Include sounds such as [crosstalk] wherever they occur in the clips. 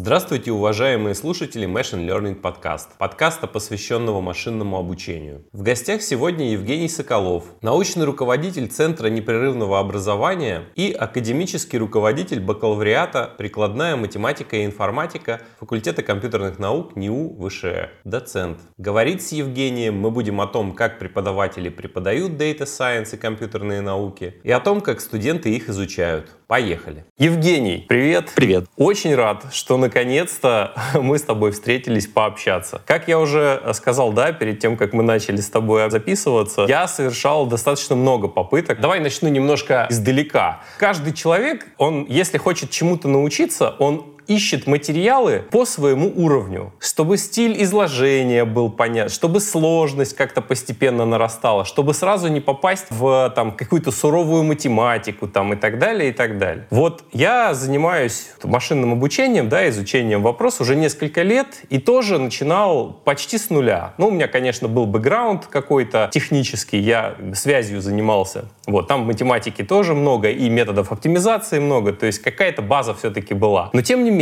Здравствуйте, уважаемые слушатели Machine Learning Podcast, подкаста, посвященного машинному обучению. В гостях сегодня Евгений Соколов, научный руководитель Центра непрерывного образования и академический руководитель бакалавриата «Прикладная математика и информатика» факультета компьютерных наук НИУ ВШЭ, доцент. Говорить с Евгением мы будем о том, как преподаватели преподают Data Science и компьютерные науки, и о том, как студенты их изучают. Поехали. Евгений, привет. Привет. Очень рад, что наконец-то [laughs] мы с тобой встретились пообщаться. Как я уже сказал, да, перед тем, как мы начали с тобой записываться, я совершал достаточно много попыток. Давай начну немножко издалека. Каждый человек, он, если хочет чему-то научиться, он ищет материалы по своему уровню, чтобы стиль изложения был понятен, чтобы сложность как-то постепенно нарастала, чтобы сразу не попасть в там, какую-то суровую математику там, и так далее, и так далее. Вот я занимаюсь машинным обучением, да, изучением вопроса уже несколько лет и тоже начинал почти с нуля. Ну, у меня, конечно, был бэкграунд какой-то технический, я связью занимался. Вот, там математики тоже много и методов оптимизации много, то есть какая-то база все-таки была. Но тем не менее,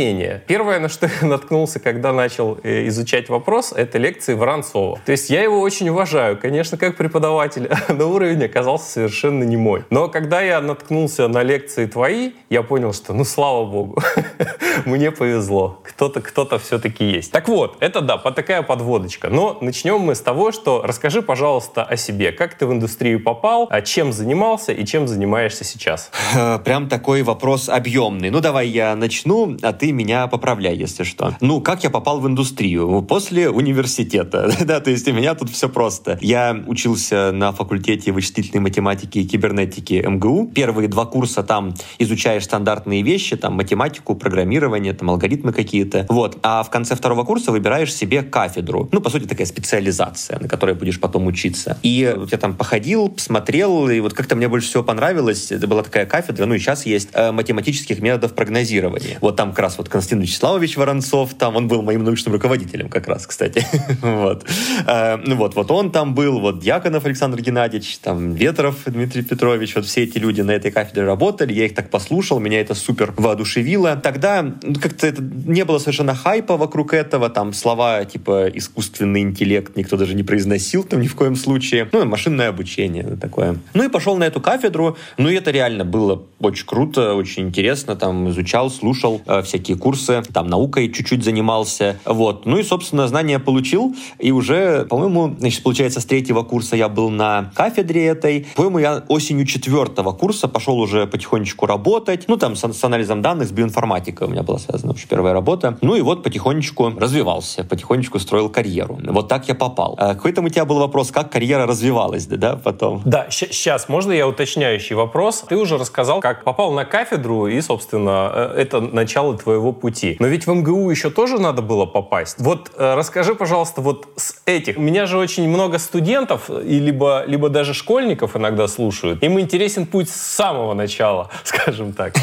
первое, на что я [laughs] наткнулся, когда начал э, изучать вопрос, это лекции Воронцова. То есть я его очень уважаю, конечно, как преподаватель, [laughs] но уровень оказался совершенно не мой. Но когда я наткнулся на лекции твои, я понял, что, ну, слава богу, [laughs] мне повезло. Кто-то кто-то все-таки есть. Так вот, это да, такая подводочка. Но начнем мы с того, что расскажи, пожалуйста, о себе. Как ты в индустрию попал, а чем занимался и чем занимаешься сейчас? Э, прям такой вопрос объемный. Ну, давай я начну, а ты ты меня поправляй, если что. Ну, как я попал в индустрию? После университета. [laughs] да, то есть у меня тут все просто. Я учился на факультете вычислительной математики и кибернетики МГУ. Первые два курса там изучаешь стандартные вещи, там математику, программирование, там алгоритмы какие-то. Вот. А в конце второго курса выбираешь себе кафедру. Ну, по сути, такая специализация, на которой будешь потом учиться. И вот я там походил, посмотрел, и вот как-то мне больше всего понравилось, это была такая кафедра, ну и сейчас есть, э, математических методов прогнозирования. Вот там как раз вот Константин Вячеславович Воронцов, там он был моим научным руководителем как раз, кстати. [laughs] вот. Э, ну вот, вот он там был, вот Дьяконов Александр Геннадьевич, там Ветров Дмитрий Петрович, вот все эти люди на этой кафедре работали, я их так послушал, меня это супер воодушевило. Тогда ну, как-то это не было совершенно хайпа вокруг этого, там слова типа искусственный интеллект никто даже не произносил там ни в коем случае. Ну, машинное обучение такое. Ну и пошел на эту кафедру, ну и это реально было очень круто, очень интересно, там изучал, слушал э, всякие всякие курсы, там наукой чуть-чуть занимался, вот. Ну и, собственно, знания получил, и уже, по-моему, значит, получается, с третьего курса я был на кафедре этой. По-моему, я осенью четвертого курса пошел уже потихонечку работать, ну, там, с, с анализом данных, с биоинформатикой у меня была связана вообще первая работа. Ну и вот потихонечку развивался, потихонечку строил карьеру. Вот так я попал. А какой там у тебя был вопрос, как карьера развивалась, да, да потом? Да, сейчас, можно я уточняющий вопрос? Ты уже рассказал, как попал на кафедру, и, собственно, э, это начало своего пути. Но ведь в МГУ еще тоже надо было попасть. Вот э, расскажи, пожалуйста, вот с этих. У меня же очень много студентов, и либо, либо даже школьников иногда слушают. Им интересен путь с самого начала, [laughs] скажем так.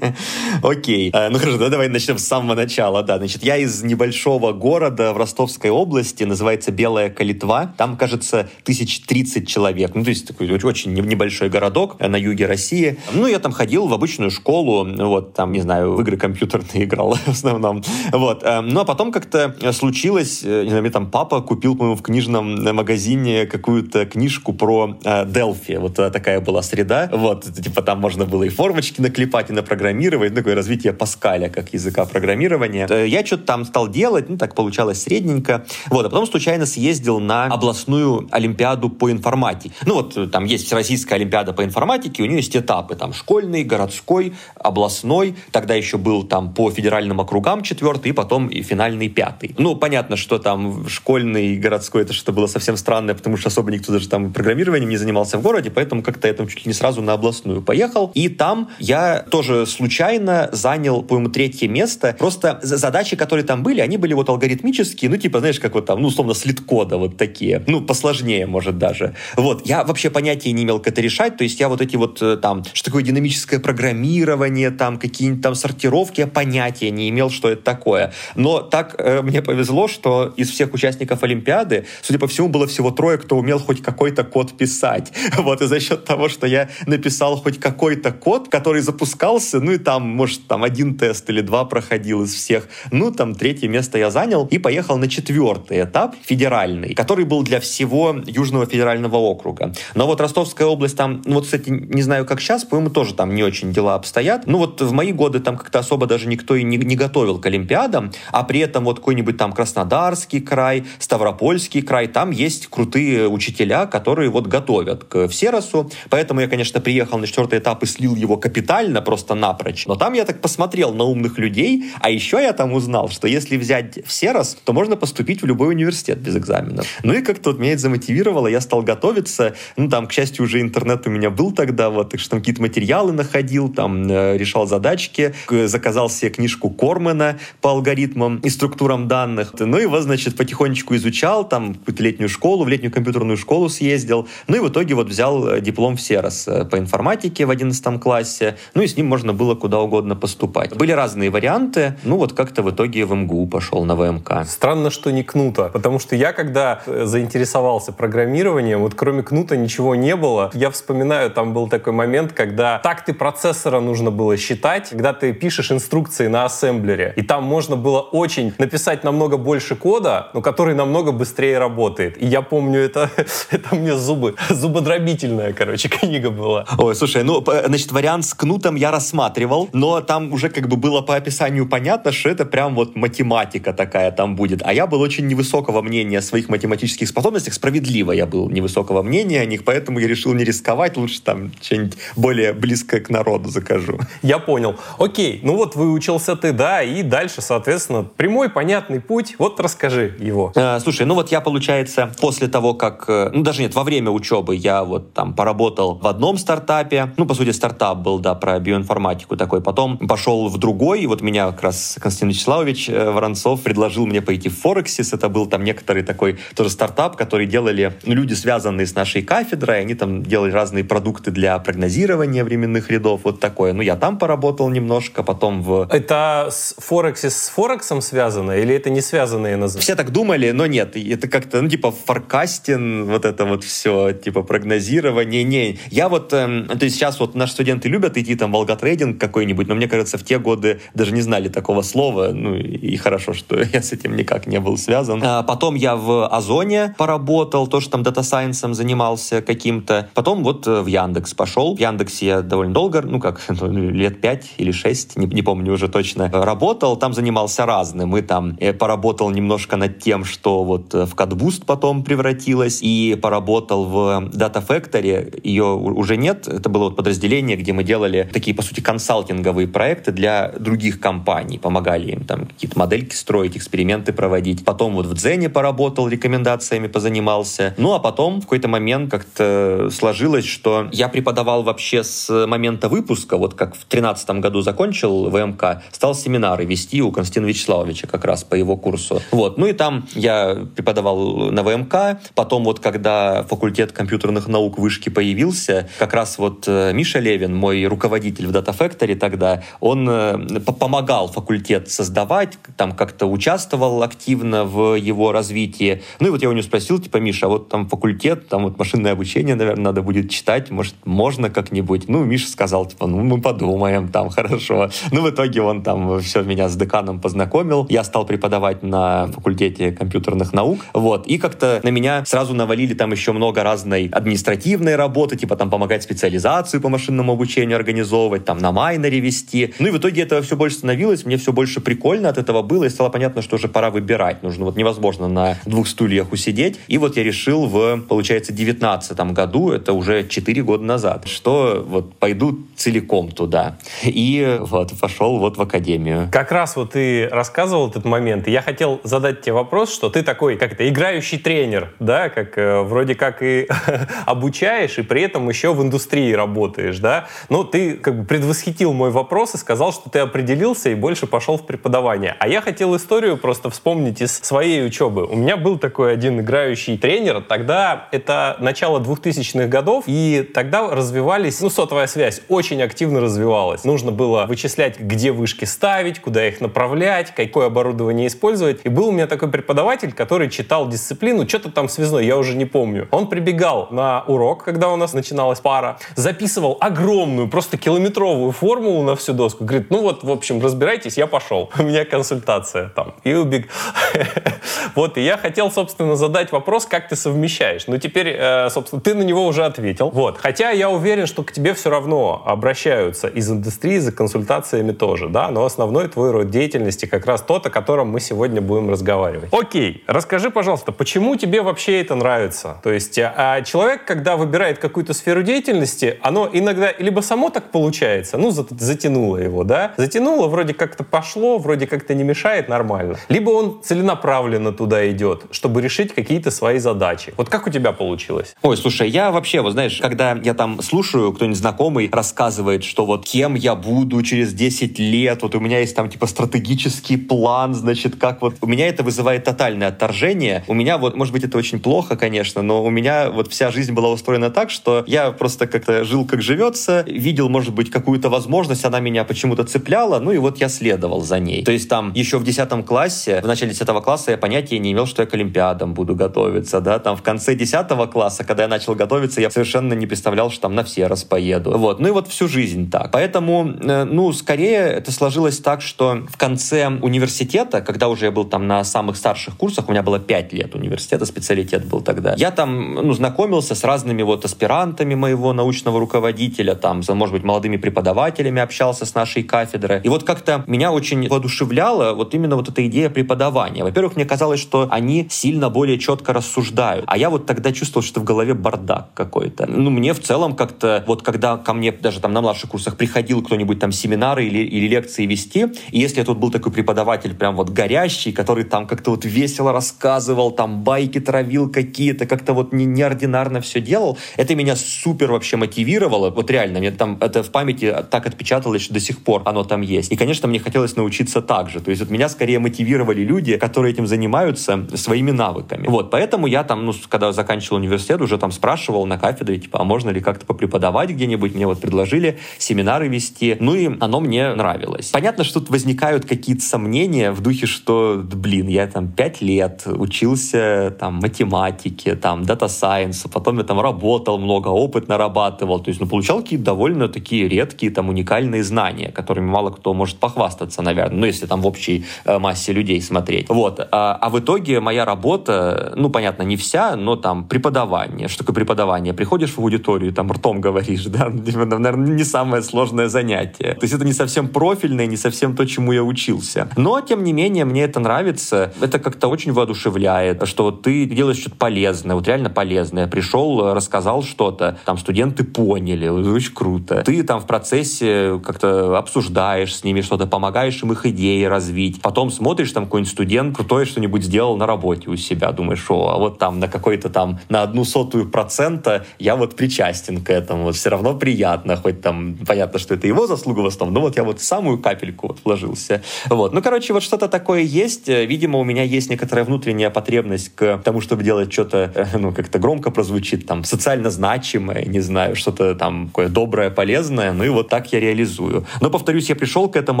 [laughs] Окей. Э, ну хорошо, давай начнем с самого начала. Да, значит, я из небольшого города в Ростовской области, называется Белая Калитва. Там, кажется, тысяч тридцать человек. Ну, то есть такой очень небольшой городок на юге России. Ну, я там ходил в обычную школу, вот, там, не знаю, в игры компьютерные [laughs] играл в основном. Вот. Эм, ну, а потом как-то случилось, э, не знаю, мне там папа купил, по-моему, в книжном магазине какую-то книжку про Delphi. Э, вот такая была среда. Вот, типа там можно было и формочки наклепать, и напрограммировать. Такое развитие Паскаля как языка программирования. Э, я что-то там стал делать, ну, так получалось средненько. Вот, а потом случайно съездил на областную олимпиаду по информатике. Ну, вот там есть Всероссийская олимпиада по информатике, у нее есть этапы. Там школьный, городской, областной. Тогда еще был там по федеральным округам четвертый, и потом и финальный пятый. Ну, понятно, что там школьный и городской это что-то было совсем странное, потому что особо никто даже там программированием не занимался в городе, поэтому как-то я там чуть ли не сразу на областную поехал. И там я тоже случайно занял, по-моему, третье место. Просто задачи, которые там были, они были вот алгоритмические, ну, типа, знаешь, как вот там, ну, условно, слит-кода вот такие. Ну, посложнее, может, даже. Вот. Я вообще понятия не имел, как это решать. То есть я вот эти вот э, там, что такое динамическое программирование, там, какие-нибудь там сортировки, я понятия не имел, что это такое. Но так э, мне повезло, что из всех участников Олимпиады, судя по всему, было всего трое, кто умел хоть какой-то код писать. [laughs] Вот, и за счет того, что я написал хоть какой-то код, который запускался, ну и там, может, там один тест или два проходил из всех, ну, там, третье место я занял и поехал на четвертый этап, федеральный, который был для всего Южного федерального округа. Но вот Ростовская область там, ну, вот, кстати, не знаю, как сейчас, по-моему, тоже там не очень дела обстоят. Ну, вот в мои годы там как-то особо даже никто и не, не готовил к Олимпиадам, а при этом вот какой-нибудь там Краснодарский край, Ставропольский край, там есть крутые учителя, которые вот готовят к Всеросу. Поэтому я, конечно, приехал на четвертый этап и слил его капитально, просто напрочь. Но там я так посмотрел на умных людей, а еще я там узнал, что если взять Всерос, то можно поступить в любой университет без экзаменов. Ну и как-то вот меня это замотивировало, я стал готовиться. Ну там, к счастью, уже интернет у меня был тогда, вот, так что там какие-то материалы находил, там э, решал задачки, заказал себе книжку Кормана по алгоритмам и структурам данных. Ну вот, значит, потихонечку изучал, там какую-то летнюю школу, в летнюю компьютерную школу съездил. Ну и в итоге вот взял э, диплом в Серос э, по информатике в 11 классе. Ну и с ним можно было куда угодно поступать. Были разные варианты. Ну вот как-то в итоге в МГУ пошел на ВМК. Странно, что не Кнута. Потому что я, когда э, заинтересовался программированием, вот кроме Кнута ничего не было. Я вспоминаю, там был такой момент, когда такты процессора нужно было считать, когда ты пишешь инструкции на ассемблере. И там можно было очень написать намного больше кода, но который намного быстрее работает. И я помню, это, [laughs] это мне зубы, зубодробительная, короче, [laughs] книга была. Ой, слушай, ну, значит, вариант с кнутом я рассматривал, но там уже как бы было по описанию понятно, что это прям вот математика такая там будет. А я был очень невысокого мнения о своих математических способностях, справедливо я был невысокого мнения о них, поэтому я решил не рисковать, лучше там что-нибудь более близкое к народу закажу. Я понял. Окей, ну вот выучился ты, да, и дальше, соответственно, прямой, понятный путь. Вот расскажи его. Э, слушай, ну вот я, получается, после того, как... Э, ну даже нет, во время учебы я вот там поработал в одном стартапе. Ну, по сути, стартап был, да, про биоинформатику такой. Потом пошел в другой, и вот меня как раз Константин Вячеславович э, Воронцов предложил мне пойти в Форексис. Это был там некоторый такой тоже стартап, который делали ну, люди, связанные с нашей кафедрой. Они там делали разные продукты для прогнозирования временных рядов. Вот такое. Ну, я там поработал немножко, потом в... Это с Forecsys с Форексом связано или это не связанные названия? Все так думали, но нет. Это как-то, ну, типа, forecasting, вот это вот все, типа, прогнозирование. Не, я вот, эм, то есть сейчас вот наши студенты любят идти там в алготрейдинг какой-нибудь, но мне кажется, в те годы даже не знали такого слова, ну, и хорошо, что [laughs] я с этим никак не был связан. А потом я в Озоне поработал, тоже там data science ом занимался каким-то. Потом вот э, в Яндекс пошел. В Яндексе я довольно долго, ну, как, [laughs] ну, лет пять или шесть, не, не помню уже точно, работал. Там занимался разным. И там я э, поработал немножко над тем, что вот э, в CatBoost потом превратилось, и поработал в Data Factory. Ее уже нет. Это было вот подразделение, где мы делали такие, по сути, консалтинговые проекты для других компаний. Помогали им там какие-то модельки строить, эксперименты проводить. Потом вот в Дзене поработал, рекомендациями позанимался. Ну, а потом в какой-то момент как-то сложилось, что я преподавал вообще с момента выпуска, вот как в 2013 году закончил ВМК, стал семинары вести у Константина Вячеславовича как раз по его курсу. Вот. Ну и там я преподавал на ВМК. Потом вот когда факультет компьютерных наук вышки появился, как раз вот э, Миша Левин, мой руководитель в Data Factory тогда, он э, помогал факультет создавать, там как-то участвовал активно в его развитии. Ну и вот я у него спросил, типа, Миша, а вот там факультет, там вот машинное обучение, наверное, надо будет читать, может, можно как-нибудь? Ну, Миша сказал, типа, ну, мы подумаем, там, хорошо. Ну, в итоге он там все меня с деканом познакомил. Я стал преподавать на факультете компьютерных наук, вот, и как-то на меня сразу навалили там еще много разной административной работы, типа там помогать специализацию по машинному обучению организовывать, там на майнере вести. Ну и в итоге этого все больше становилось, мне все больше прикольно от этого было, и стало понятно, что уже пора выбирать. Нужно вот невозможно на двух стульях усидеть. И вот я решил в, получается, девятнадцатом году, это уже 4 года назад, что вот пойду целиком туда. И вот пошел вот в академию. Как раз вот ты рассказывал этот момент, и я хотел задать тебе вопрос, что ты такой, как это, играющий тренер, да, как э, вроде как и [laughs] обучаешь, и при этом еще в индустрии работаешь, да. Но ты как бы предвосхитил мой вопрос и сказал, что ты определился и больше пошел в преподавание. А я хотел историю просто вспомнить из своей учебы. У меня был такой один играющий тренер, тогда это начало 2000-х годов, и тогда развивались, ну, сотовая связь очень активно развивалась. Нужно было вычислять, где вышки ставить, куда их направлять, какое оборудование использовать. И был у меня такой преподаватель, который читал дисциплину, что-то там связной, я уже не помню. Он прибегал на урок, когда у нас начиналась пара, записывал огромную, просто километровую формулу на всю доску. Говорит, ну вот, в общем, разбирайтесь, я пошел. [laughs] У меня консультация там. И убег. [laughs] Вот, и я хотел, собственно, задать вопрос, как ты совмещаешь. Ну, теперь, э, собственно, ты на него уже ответил. Вот. Хотя я уверен, что к тебе все равно обращаются из индустрии за консультациями тоже, да, но основной твой род деятельности как раз тот, о котором мы сегодня будем разговаривать. Окей, расскажи, пожалуйста, почему тебе вообще это нравится? То есть а человек, когда выбирает какую-то сферу деятельности, оно иногда либо само так получается, ну, затянуло его, да, затянуло, вроде как-то пошло, вроде как-то не мешает, нормально. Либо он целенаправленно туда идет, чтобы решить какие-то свои задачи. Вот как у тебя получилось? Ой, слушай, я вообще, вот знаешь, когда я там слушаю, кто-нибудь знакомый рассказывает, что вот кем я буду через 10 лет, вот у меня есть там типа стратегический план, значит, как вот... У меня это вызывает тотальное отторжение. У меня вот, может быть, это очень плохо, конечно, но у меня вот вся жизнь была устроена так, что я просто как-то жил, как живется, видел, может быть, какую-то возможность, она меня почему-то цепляла, ну и вот я следовал за ней. То есть там еще в 10 классе, в начале 10 класса я понятия не имел, что я к Олимпиадам буду готовиться, да, там в конце 10 класса, когда я начал готовиться, я совершенно не представлял, что там на все раз поеду. Вот, ну и вот всю жизнь так. Поэтому, э, ну, скорее это сложилось так, что в конце университета, когда уже я был там на самых старших курсах, у меня было 5 лет университета, специалитет был тогда, я там, ну, знакомился с разными вот аспирантами моего научного руководителя, там, может быть, молодыми преподавателями общался с нашей кафедры. И вот как-то меня очень воодушевляла вот именно вот эта идея преподавания. Во-первых, мне казалось, что они сильно более четко рассуждают. А я вот тогда чувствовал, что в голове бардак какой-то. Ну, мне в целом как-то, вот когда ко мне даже там на младших курсах приходил кто-нибудь там семинары или, или лекции вести, и если тут был такой преподаватель прям вот горящий, который там как-то вот весело рассказывал, там байки травил какие-то, как-то вот не, неординарно все делал, это меня супер вообще мотивировало. Вот реально, мне там это в памяти так отпечаталось, что до сих пор оно там есть. И, конечно, мне хотелось научиться так же. То есть вот меня скорее мотивировали люди, которые этим занимаются своими навыками. Вот, поэтому я там, ну, когда заканчивал университет, уже там спрашивал на кафедре, типа, а можно ли как-то попреподавать где-нибудь? Мне вот предложили семинары вести. Ну и оно мне нравилось. Понятно, что тут возникают какие-то сомнения в духе, что, блин, я там пять лет учился там математике, там дата сайенсу, потом я там работал много, опыт нарабатывал. То есть, ну, получал какие-то довольно такие редкие, там, уникальные знания, которыми мало кто может похвастаться, наверное. Ну, если там в общей э, массе людей смотреть. Вот. А, а в итоге моя работа, ну, понятно, не вся, но там преподавание. Что такое преподавание? Приходишь в аудиторию, там ртом говоришь, [laughs] да, наверное, не самое сложное занятие. То есть это не совсем профильное, не совсем то, чему я учился. Но, тем не менее, мне это нравится. Это как-то очень воодушевляет, что ты делаешь что-то полезное, вот реально полезное. Пришел, рассказал что-то, там студенты поняли, очень круто. Ты там в процессе как-то обсуждаешь с ними что-то, помогаешь им их идеи развить. Потом смотришь, там какой-нибудь студент крутое что-нибудь сделал на работе у себя. Думаешь, о, а вот там на какой-то там, на одну сотую процента я вот причастен к этому. Вот все равно приятно, хоть там понятно, что это его заслуга в основном, но вот я вот самую капельку вот вложился. Вот. Ну, короче, вот что-то такое есть. Видимо, у меня есть некоторая внутренняя потребность к тому, чтобы делать что-то, э, ну, как-то громко прозвучит, там, социально значимое, не знаю, что-то там такое доброе, полезное, ну и вот так я реализую. Но, повторюсь, я пришел к этому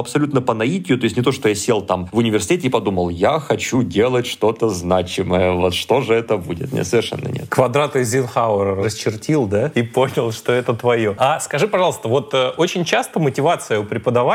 абсолютно по наитию, то есть не то, что я сел там в университете и подумал, я хочу делать что-то значимое, вот что же это будет? Нет, совершенно нет. Квадраты Эйзенхауэра расчертил, да, и понял, что это твое. А скажи, пожалуйста, вот э, очень часто мотивация у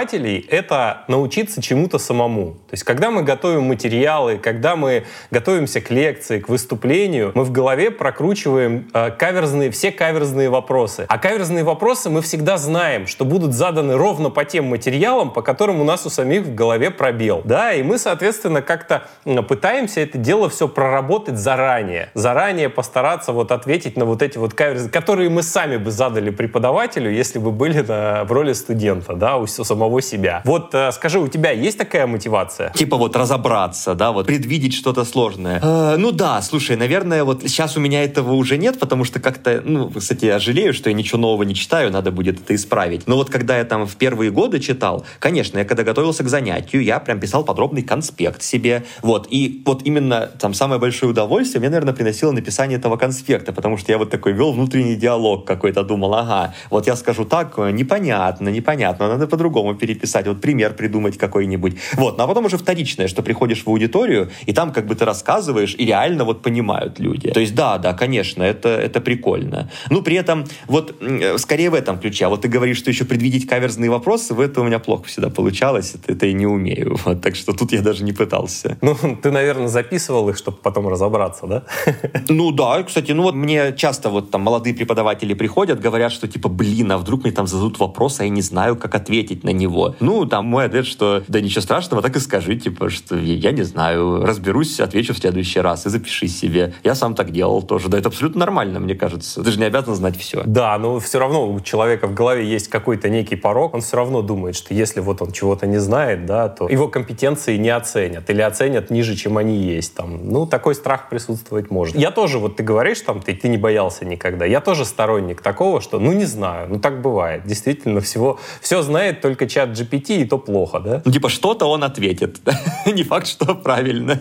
преподавателей — это научиться чему-то самому. То есть когда мы готовим материалы, когда мы готовимся к лекции, к выступлению, мы в голове прокручиваем э, каверзные, все каверзные вопросы. А каверзные вопросы мы всегда знаем, что будут заданы ровно по тем материалам, по которым у нас у самих в голове пробел. Да, и мы, соответственно, как-то пытаемся это дело все проработать заранее. Заранее постараться вот ответить на вот эти вот каверзы, которые мы сами бы задали преподавателю, если бы были на, в роли студента, да, у самого себя. Вот э, скажи, у тебя есть такая мотивация? Типа вот разобраться, да, вот предвидеть что-то сложное. Э, ну да, слушай, наверное, вот сейчас у меня этого уже нет, потому что как-то, ну, кстати, я жалею, что я ничего нового не читаю, надо будет это исправить. Но вот когда я там в первые годы читал, конечно, я когда готовился к занятию, я прям писал подробный конспект себе, вот, и вот именно там самое большое удовольствие мне, наверное, приносило написание этого конспекта, потому что я вот такой вел внутренний диалог какой-то, думал, ага, вот я скажу так, непонятно, непонятно, надо по-другому переписать, вот пример придумать какой-нибудь. Вот, ну, а потом уже вторичное, что приходишь в аудиторию, и там как бы ты рассказываешь, и реально вот понимают люди. То есть да, да, конечно, это, это прикольно. Ну, при этом вот скорее в этом ключе. А вот ты говоришь, что еще предвидеть каверзные вопросы, в это у меня плохо всегда получалось, это, это и не умею. [laughs] Вот, так что тут я даже не пытался. Ну, [laughs] ты, наверное, записывал их, чтобы потом разобраться, да? [laughs] Ну да, кстати, ну вот мне часто вот там молодые преподаватели приходят, говорят, что типа, блин, а вдруг мне там зададут вопрос, а я не знаю, как ответить на него. Ну, там мой ответ, что да ничего страшного, так и скажи, типа, что я не знаю, разберусь, отвечу в следующий раз и запиши себе. Я сам так делал тоже. Да, это абсолютно нормально, мне кажется. Ты же не обязан знать все. Да, но все равно у человека в голове есть какой-то некий порог, он все равно думает, что если вот он чего-то не знает, да, то его компетенции не оценят или оценят ниже, чем они есть. Там, ну, такой страх присутствовать может. Я тоже, вот ты говоришь, там, ты, ты не боялся никогда. Я тоже сторонник такого, что, ну, не знаю, ну, так бывает. Действительно, всего, все знает только чат GPT, и то плохо, да? Ну, типа, что-то он ответит. [laughs] не факт, что правильно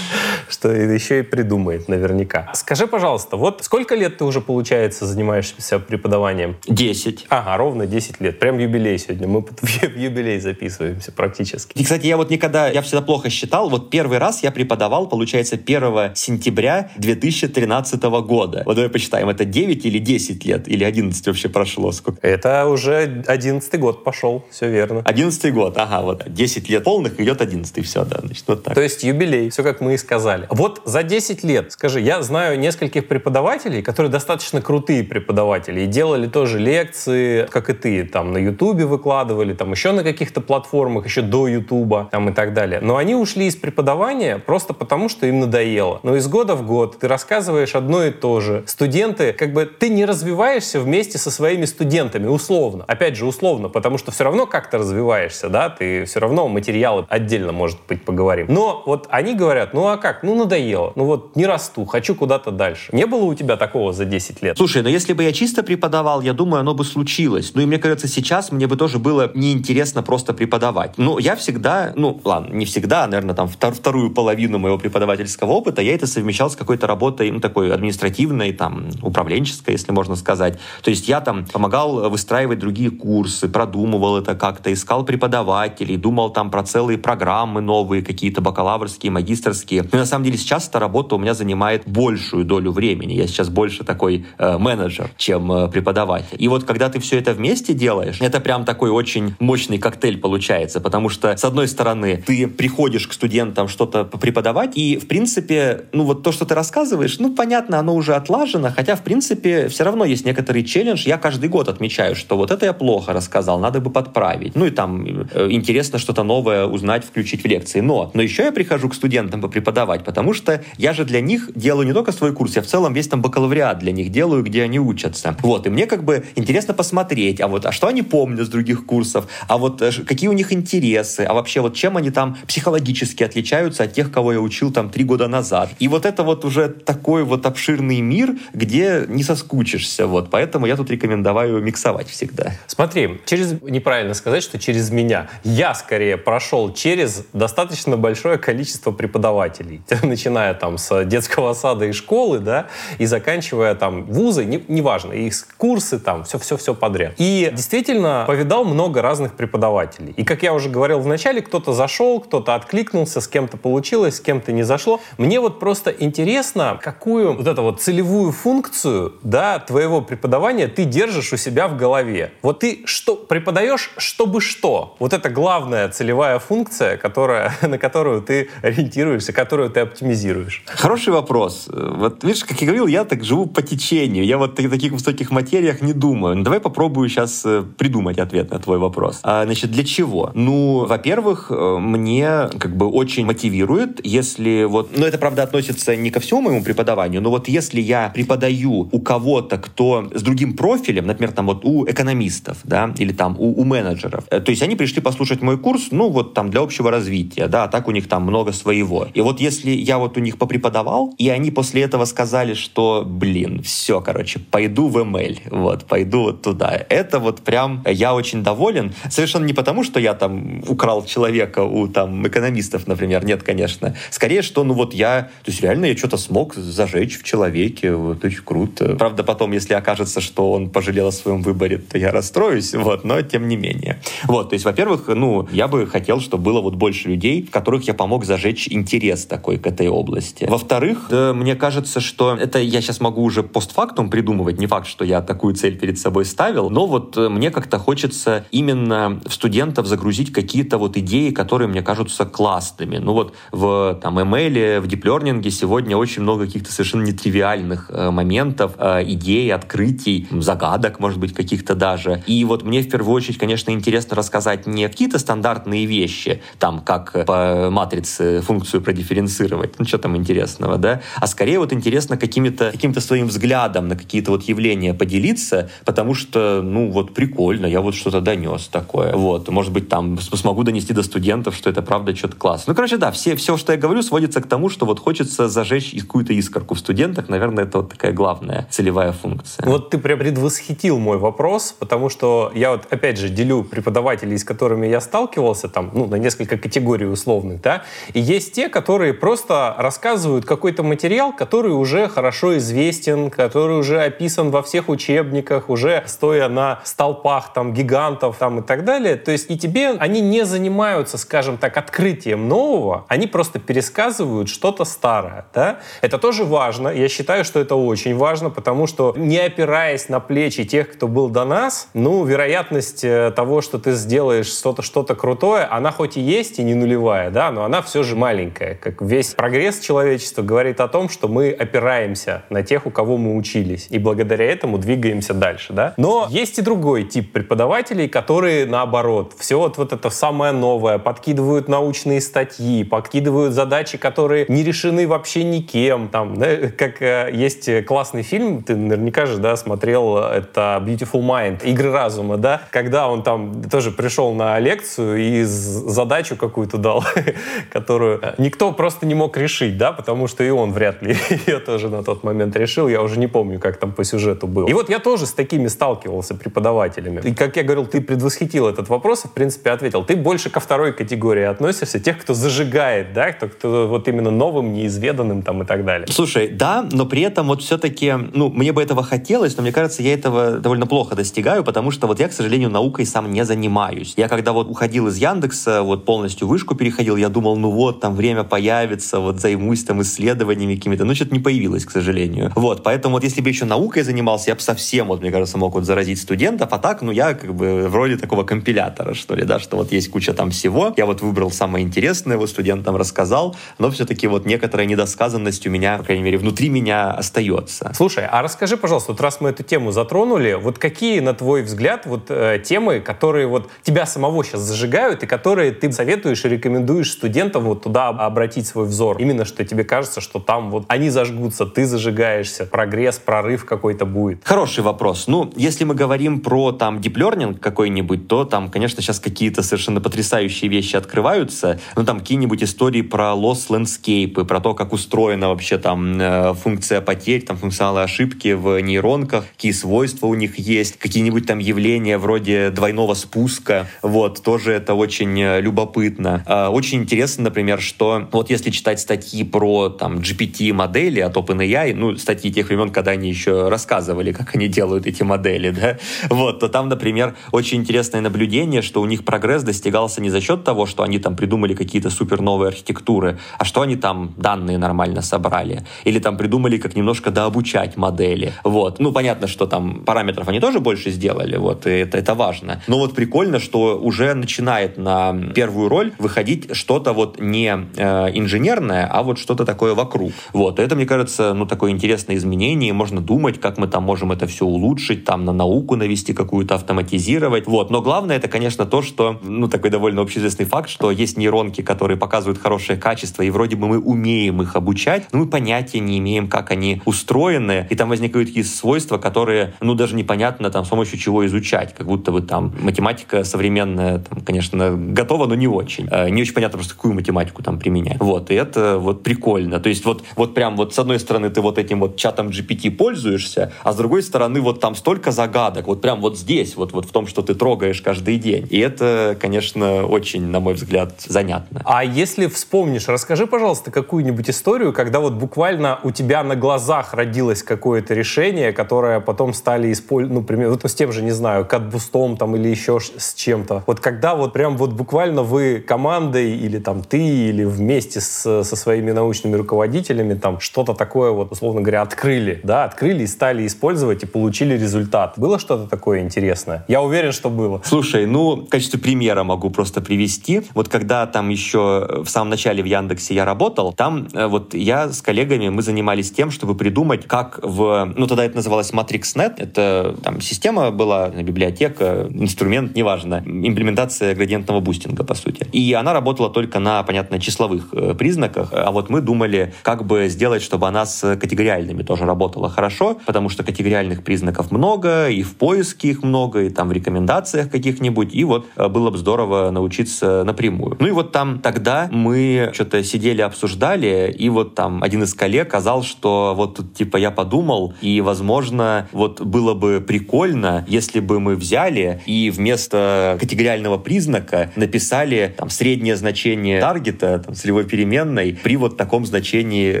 что еще и придумает наверняка. Скажи, пожалуйста, вот сколько лет ты уже, получается, занимаешься преподаванием? Десять. Ага, ровно 10 лет. Прям юбилей сегодня. Мы [laughs] в юбилей записываемся практически. И, кстати, я вот никогда, я всегда плохо считал. Вот первый раз я преподавал, получается, 1 сентября 2013 года. Вот давай посчитаем, это 9 или 10 лет? Или 11 вообще прошло? Сколько? Это уже 11 год пошел, все верно. 11 год, ага, вот 10 лет полных идет 11 все, да, значит, вот так. То есть юбилей, все как мы и сказали. Вот за 10 лет, скажи, я знаю нескольких преподавателей, которые достаточно крутые преподаватели и делали тоже лекции, как и ты, там на Ютубе выкладывали, там еще на каких-то платформах, еще до Ютуба, там и так далее. Но они ушли из преподавания просто потому, что им надоело. Но из года в год ты рассказываешь одно и то же. Студенты, как бы ты не развиваешься вместе со своими студентами, условно. Опять же, условно, потому что все равно как-то развиваешься, да, ты все равно материалы отдельно, может быть, поговорим. Но вот они говорят, ну а как, ну надоело, ну вот не расту, хочу куда-то дальше. Не было у тебя такого за 10 лет? Слушай, ну если бы я чисто преподавал, я думаю, оно бы случилось. Ну и мне кажется, сейчас мне бы тоже было неинтересно просто преподавать. Ну, я всегда, ну, ладно, не всегда, наверное, там вторую половину моего преподавательского опыта я это совмещал с какой-то работой, ну, такой административной, там, управленческой, если можно сказать. То есть я там помогал выстраивать другие курсы, продумывал это как-то, искал преподавателей, думал там про целые программы новые, какие-то бакалаврские, магистрские. Но на самом деле сейчас эта работа у меня занимает большую долю времени. Я сейчас больше такой э, менеджер, чем э, преподаватель. И вот когда ты все это вместе делаешь, это прям такой очень мощный коктейль получается, потому что, с одной стороны, ты приходишь к студентам что-то преподавать, и, в принципе, ну вот то, что ты рассказываешь, ну, понятно, оно уже отлажено, хотя, в принципе, все равно есть некоторый челлендж. Я каждый год отмечаю, что вот это я плохо рассказал, надо бы подправить. Ну и там э, интересно что-то новое узнать, включить в лекции. Но, но еще я прихожу к студентам преподавать, потому что я же для них делаю не только свой курс, я в целом весь там бакалавриат для них делаю, где они учатся. Вот, и мне как бы интересно посмотреть, а вот, а что они помнят с других курсов, а вот э, какие у них интересы, а вообще вот чем они там психологически отличаются от тех, кого я учил там три года назад. И вот это вот уже такой вот обширный мир, где не соскучишься, вот, поэтому я тут рекомендую миксовать всегда. Смотри, через, неправильно сказать, что через меня, я скорее прошел через достаточно большое количество преподавателей, [laughs] начиная там с детского сада и школы, да, и заканчивая там вузы, не, неважно, их курсы там, все-все-все подряд. И действительно повидал много разных преподавателей. И как я уже говорил в начале, кто-то зашел, кто-то откликнулся, с кем-то получилось, с кем-то не зашло. Мне вот просто интересно, какую вот эту вот целевую функцию, да, твоего преподавания ты держишь у себя в голове. Вот ты что преподаешь, чтобы что? Вот это главная целевая функция, которая, [laughs] на которую ты ориентируешься, которую ты оптимизируешь. Хороший вопрос. Вот видишь, как я говорил, я так живу по течению. Я вот в таких высоких материях не думаю. Ну, давай попробую сейчас э, придумать ответ на твой вопрос. А, значит, для чего? Ну, во-первых, э, мне как бы очень мотивирует, если вот... Ну, это, правда, относится не ко всему моему преподаванию, но вот если я преподаю у кого-то, кто с другим профилем, например, там вот у экономистов, да, или там у, у менеджеров, э, то есть они пришли послушать мой курс, ну, вот там для общего развития, да, а так у них там много своего. И вот если если я вот у них попреподавал, и они после этого сказали, что, блин, все, короче, пойду в ML, вот, пойду вот туда. Это вот прям я очень доволен. Совершенно не потому, что я там украл человека у там экономистов, например, нет, конечно. Скорее, что, ну вот я, то есть реально я что-то смог зажечь в человеке, вот очень круто. Правда, потом, если окажется, что он пожалел о своем выборе, то я расстроюсь, вот, но тем не менее. Вот, то есть, во-первых, ну, я бы хотел, чтобы было вот больше людей, в которых я помог зажечь интерес такой к этой области. Во-вторых, да, мне кажется, что это я сейчас могу уже постфактум придумывать, не факт, что я такую цель перед собой ставил, но вот э, мне как-то хочется именно в студентов загрузить какие-то вот идеи, которые мне кажутся классными. Ну вот в там ML, в Learning сегодня очень много каких-то совершенно нетривиальных э, моментов, э, идей, открытий, загадок, может быть, каких-то даже. И вот мне в первую очередь, конечно, интересно рассказать не какие-то стандартные вещи, там, как по матрице функцию продифференцировать, ну, что там интересного, да, а скорее вот интересно каким-то каким своим взглядом на какие-то вот явления поделиться, потому что, ну, вот прикольно, я вот что-то донес такое. Вот, может быть, там смогу донести до студентов, что это правда что-то классно. Ну, короче, да, все, все, что я говорю, сводится к тому, что вот хочется зажечь какую-то искорку в студентах. Наверное, это вот такая главная целевая функция. Вот ты прям предвосхитил мой вопрос, потому что я вот, опять же, делю преподавателей, с которыми я сталкивался, там, ну, на несколько категорий условных, да, и есть те, которые просто рассказывают какой-то материал, который уже хорошо известен, который уже описан во всех учебниках, уже стоя на столпах там гигантов там и так далее. То есть и тебе они не занимаются, скажем так, открытием нового, они просто пересказывают что-то старое, да. Это тоже важно. Я считаю, что это очень важно, потому что не опираясь на плечи тех, кто был до нас, ну, вероятность э, того, что ты сделаешь что-то что-то крутое, она хоть и есть и не нулевая, да, но она все же маленькая. Как весь прогресс человечества говорит о том, что мы опираемся на тех, у кого мы учились, и благодаря этому двигаемся дальше, да. Но есть и другой тип преподавателей, которые наоборот, все вот, вот это самое новое, подкидывают научные статьи, подкидывают задачи, которые не решены вообще никем, там, да, как э, есть классный фильм, ты наверняка же, да, смотрел, это Beautiful Mind, Игры разума, да, когда он там тоже пришел на лекцию и задачу какую-то дал, [laughs] которую никто просто не мог решить, да, потому что и он вряд ли [laughs] ее тоже на тот момент решил. Я уже не помню, как там по сюжету было. И вот я тоже с такими сталкивался преподавателями. И, как я говорил, ты предвосхитил этот вопрос и, в принципе, ответил. Ты больше ко второй категории относишься, тех, кто зажигает, да, кто, кто вот именно новым, неизведанным там и так далее. Слушай, да, но при этом вот все-таки, ну, мне бы этого хотелось, но мне кажется, я этого довольно плохо достигаю, потому что вот я, к сожалению, наукой сам не занимаюсь. Я когда вот уходил из Яндекса, вот полностью вышку переходил, я думал, ну вот, там время появится, вот займусь там исследованиями какими-то, но что-то не появилось, к сожалению. Вот, поэтому вот если бы еще наукой занимался, я бы совсем, вот, мне кажется, мог вот заразить студентов, а так, ну, я как бы вроде такого компилятора, что ли, да, что вот есть куча там всего, я вот выбрал самое интересное, вот студентам рассказал, но все-таки вот некоторая недосказанность у меня, по крайней мере, внутри меня остается. Слушай, а расскажи, пожалуйста, вот раз мы эту тему затронули, вот какие, на твой взгляд, вот э, темы, которые вот тебя самого сейчас зажигают и которые ты советуешь и рекомендуешь студентам вот туда обратить свой взор? Именно что тебе кажется, что там вот они зажгутся, ты зажигаешься, прогресс, прорыв какой-то будет. Хороший вопрос. Ну, если мы говорим про там learning какой-нибудь, то там, конечно, сейчас какие-то совершенно потрясающие вещи открываются. Ну, там какие-нибудь истории про loss landscape, про то, как устроена вообще там э, функция потерь, там функционалы ошибки в нейронках, какие свойства у них есть, какие-нибудь там явления вроде двойного спуска. Вот, тоже это очень э, любопытно. Э, очень интересно, например, что вот если читать статьи про там GPT-модели от OpenAI, ну, статьи тех времен, когда они еще рассказывали, как они делают эти модели, да, вот, то там, например, очень интересное наблюдение, что у них прогресс достигался не за счет того, что они там придумали какие-то супер новые архитектуры, а что они там данные нормально собрали. Или там придумали, как немножко дообучать модели. Вот. Ну, понятно, что там параметров они тоже больше сделали, вот, и это, это важно. Но вот прикольно, что уже начинает на первую роль выходить что-то вот не э, инженерное, а вот что-то такое вокруг. Вот. Это, мне кажется, ну, такое интересное изменение. Можно думать, как мы там можем это все улучшить, там на науку навести какую-то, автоматизировать. Вот. Но главное, это, конечно, то, что, ну, такой довольно общеизвестный факт, что есть нейронки, которые показывают хорошее качество, и вроде бы мы умеем их обучать, но мы понятия не имеем, как они устроены, и там возникают такие свойства, которые, ну, даже непонятно там с помощью чего изучать, как будто бы там математика современная, там, конечно, готова, но не очень. Э, не очень понятно просто, какую математику там применять. Вот. И это вот прикольно. То есть вот, вот прям вот с одной стороны ты вот этим вот чатом GPT пользуешься, а с другой стороны вот там столько загадок, вот прям вот здесь, вот, вот в том, что ты трогаешь каждый день. И это, конечно, очень, на мой взгляд, занятно. А если вспомнишь, расскажи, пожалуйста, какую-нибудь историю, когда вот буквально у тебя на глазах родилось какое-то решение, которое потом стали использовать, ну, например, вот с тем же, не знаю, катбустом там или еще с чем-то. Вот когда вот прям вот буквально вы командой или там ты или вместе с, со своими научными руководителями там что-то такое вот, условно говоря, открыли, да, открыли и стали использовать и получили результат. Было что-то такое интересное? Я уверен, что было. Слушай, ну, в качестве примера могу просто привести. Вот когда там еще в самом начале в Яндексе я работал, там э, вот я с коллегами, мы занимались тем, чтобы придумать, как в, ну, тогда это называлось MatrixNet, это там система была, библиотека, инструмент, неважно, имплементация градиентного бустинга, по сути. И она работала только на, понятно, числовых э, признаках, а вот мы думали, как бы сделать, чтобы она с категориальными тоже работала хорошо, потому что категориальных признаков много, и в поиске их много, и там в рекомендациях каких-нибудь, и вот э, было бы здорово научиться напрямую. Ну и вот там тогда мы что-то сидели, обсуждали, и вот там один из коллег сказал, что вот тут типа я подумал, и возможно вот было бы прикольно, если бы мы взяли и вместо категориального признака написали там среднее значение таргета, там, целевой переменной при вот таком значении